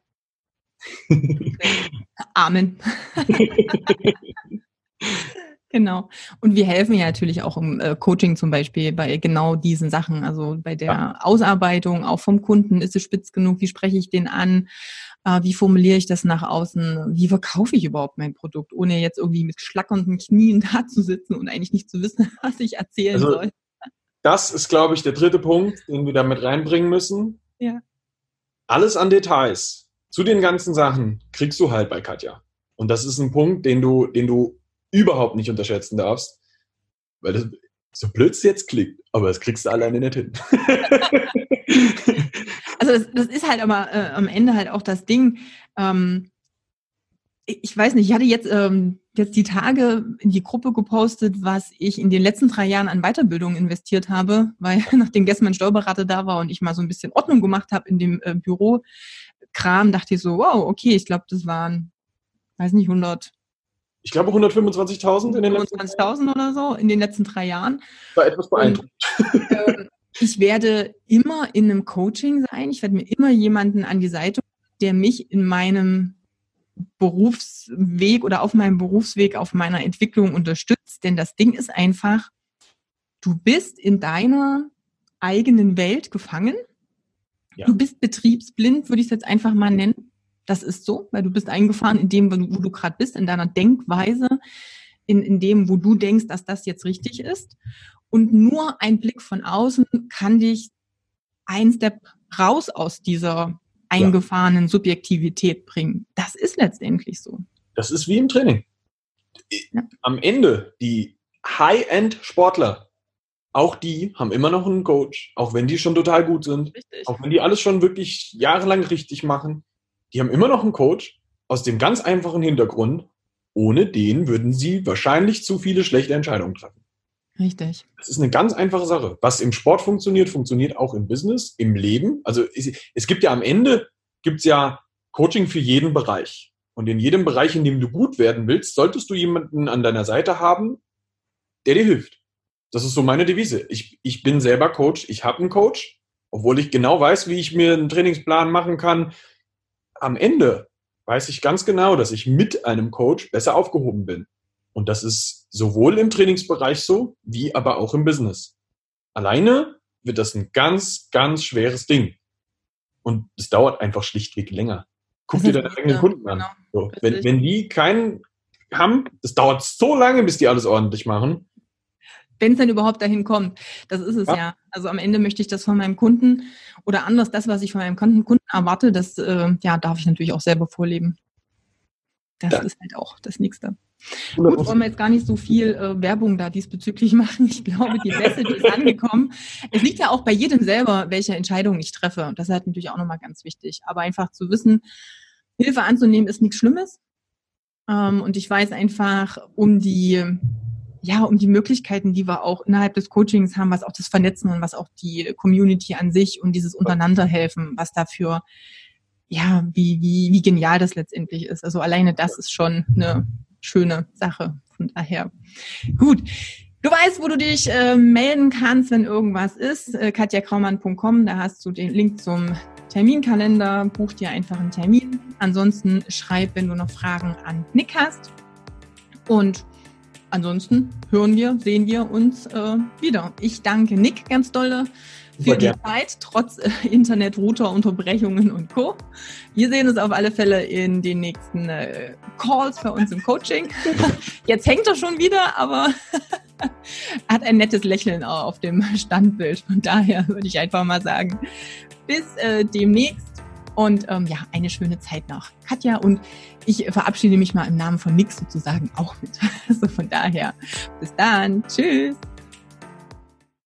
[LAUGHS] Amen. [LAUGHS] Genau. Und wir helfen ja natürlich auch im äh, Coaching zum Beispiel bei genau diesen Sachen. Also bei der ja. Ausarbeitung auch vom Kunden, ist es spitz genug, wie spreche ich den an, äh, wie formuliere ich das nach außen, wie verkaufe ich überhaupt mein Produkt, ohne jetzt irgendwie mit schlackernden Knien [LAUGHS] da zu sitzen und eigentlich nicht zu wissen, [LAUGHS] was ich erzählen also, soll. Das ist, glaube ich, der dritte Punkt, den wir da mit reinbringen müssen. Ja. Alles an Details zu den ganzen Sachen kriegst du halt bei Katja. Und das ist ein Punkt, den du, den du überhaupt nicht unterschätzen darfst, weil das so blöd es jetzt klingt, aber das kriegst du alleine nicht hin. [LAUGHS] also das, das, ist halt aber äh, am Ende halt auch das Ding. Ähm, ich weiß nicht, ich hatte jetzt, ähm, jetzt die Tage in die Gruppe gepostet, was ich in den letzten drei Jahren an Weiterbildung investiert habe, weil [LAUGHS] nachdem gestern mein Steuerberater da war und ich mal so ein bisschen Ordnung gemacht habe in dem äh, Bürokram, dachte ich so, wow, okay, ich glaube, das waren, weiß nicht, 100 Ich glaube 125.000 in den letzten 25.000 oder so in den letzten drei Jahren. War etwas beeindruckend. Und, äh, ich werde immer in einem Coaching sein. Ich werde mir immer jemanden an die Seite, der mich in meinem Berufsweg oder auf meinem Berufsweg, auf meiner Entwicklung unterstützt. Denn das Ding ist einfach, du bist in deiner eigenen Welt gefangen. Ja. Du bist betriebsblind, würde ich es jetzt einfach mal nennen. Das ist so, weil du bist eingefahren in dem, wo du gerade bist, in deiner Denkweise, in, in dem, wo du denkst, dass das jetzt richtig ist. Und nur ein Blick von außen kann dich ein Step raus aus dieser eingefahrenen ja. Subjektivität bringen. Das ist letztendlich so. Das ist wie im Training. Ja. Am Ende, die High-End-Sportler, auch die haben immer noch einen Coach, auch wenn die schon total gut sind, richtig. auch wenn die alles schon wirklich jahrelang richtig machen, die haben immer noch einen Coach aus dem ganz einfachen Hintergrund, ohne den würden sie wahrscheinlich zu viele schlechte Entscheidungen treffen. Richtig. Das ist eine ganz einfache Sache. Was im Sport funktioniert, funktioniert auch im Business, im Leben. Also es, gibt ja am Ende, gibt es ja Coaching für jeden Bereich. Und in jedem Bereich, in dem du gut werden willst, solltest du jemanden an deiner Seite haben, der dir hilft. Das ist so meine Devise. Ich, ich bin selber Coach, ich habe einen Coach, obwohl ich genau weiß, wie ich mir einen Trainingsplan machen kann. Am Ende weiß ich ganz genau, dass ich mit einem Coach besser aufgehoben bin. Und das ist sowohl im Trainingsbereich so, wie aber auch im Business. Alleine wird das ein ganz, ganz schweres Ding. Und es dauert einfach schlichtweg länger. Guck dir deine eigenen Kunden an. Genau. So, wenn, wenn die keinen haben, es dauert so lange, bis die alles ordentlich machen. Wenn es dann überhaupt dahin kommt. Das ist es ja. ja. Also am Ende möchte ich das von meinem Kunden oder anders das, was ich von meinem Kunden erwarte, das äh, ja, darf ich natürlich auch selber vorleben. Das ja. ist halt auch das Nächste. Gut, wollen wir jetzt gar nicht so viel äh, Werbung da diesbezüglich [LAUGHS] machen. Ich glaube, die Message ist angekommen. Es liegt ja auch bei jedem selber, welche Entscheidung ich treffe. Und das ist halt natürlich auch nochmal ganz wichtig. Aber einfach zu wissen, Hilfe anzunehmen ist nichts Schlimmes. Ähm, und ich weiß einfach um die, ja, um die Möglichkeiten, die wir auch innerhalb des Coachings haben, was auch das Vernetzen und was auch die Community an sich und dieses Untereinanderhelfen, was dafür ja, wie, wie, wie genial das letztendlich ist. Also alleine das ist schon eine schöne Sache. Von daher. Gut. Du weißt, wo du dich äh, melden kannst, wenn irgendwas ist. Äh, katjakraumann.com, da hast du den Link zum Terminkalender. Buch dir einfach einen Termin. Ansonsten schreib, wenn du noch Fragen an Nick hast. Und ansonsten hören wir, sehen wir uns äh, wieder. Ich danke Nick ganz dolle für die Zeit, trotz äh, [LAUGHS] Internet-Router-Unterbrechungen und Co. Wir sehen uns auf alle Fälle in den nächsten äh, Calls für uns im Coaching. [LAUGHS] Jetzt hängt er schon wieder, aber [LAUGHS] hat ein nettes Lächeln auf dem Standbild. Von daher würde ich einfach mal sagen, bis äh, demnächst. Und ähm, ja, eine schöne Zeit noch. Katja und ich verabschiede mich mal im Namen von Nix sozusagen auch mit. [LAUGHS] Also von daher, bis dann. Tschüss.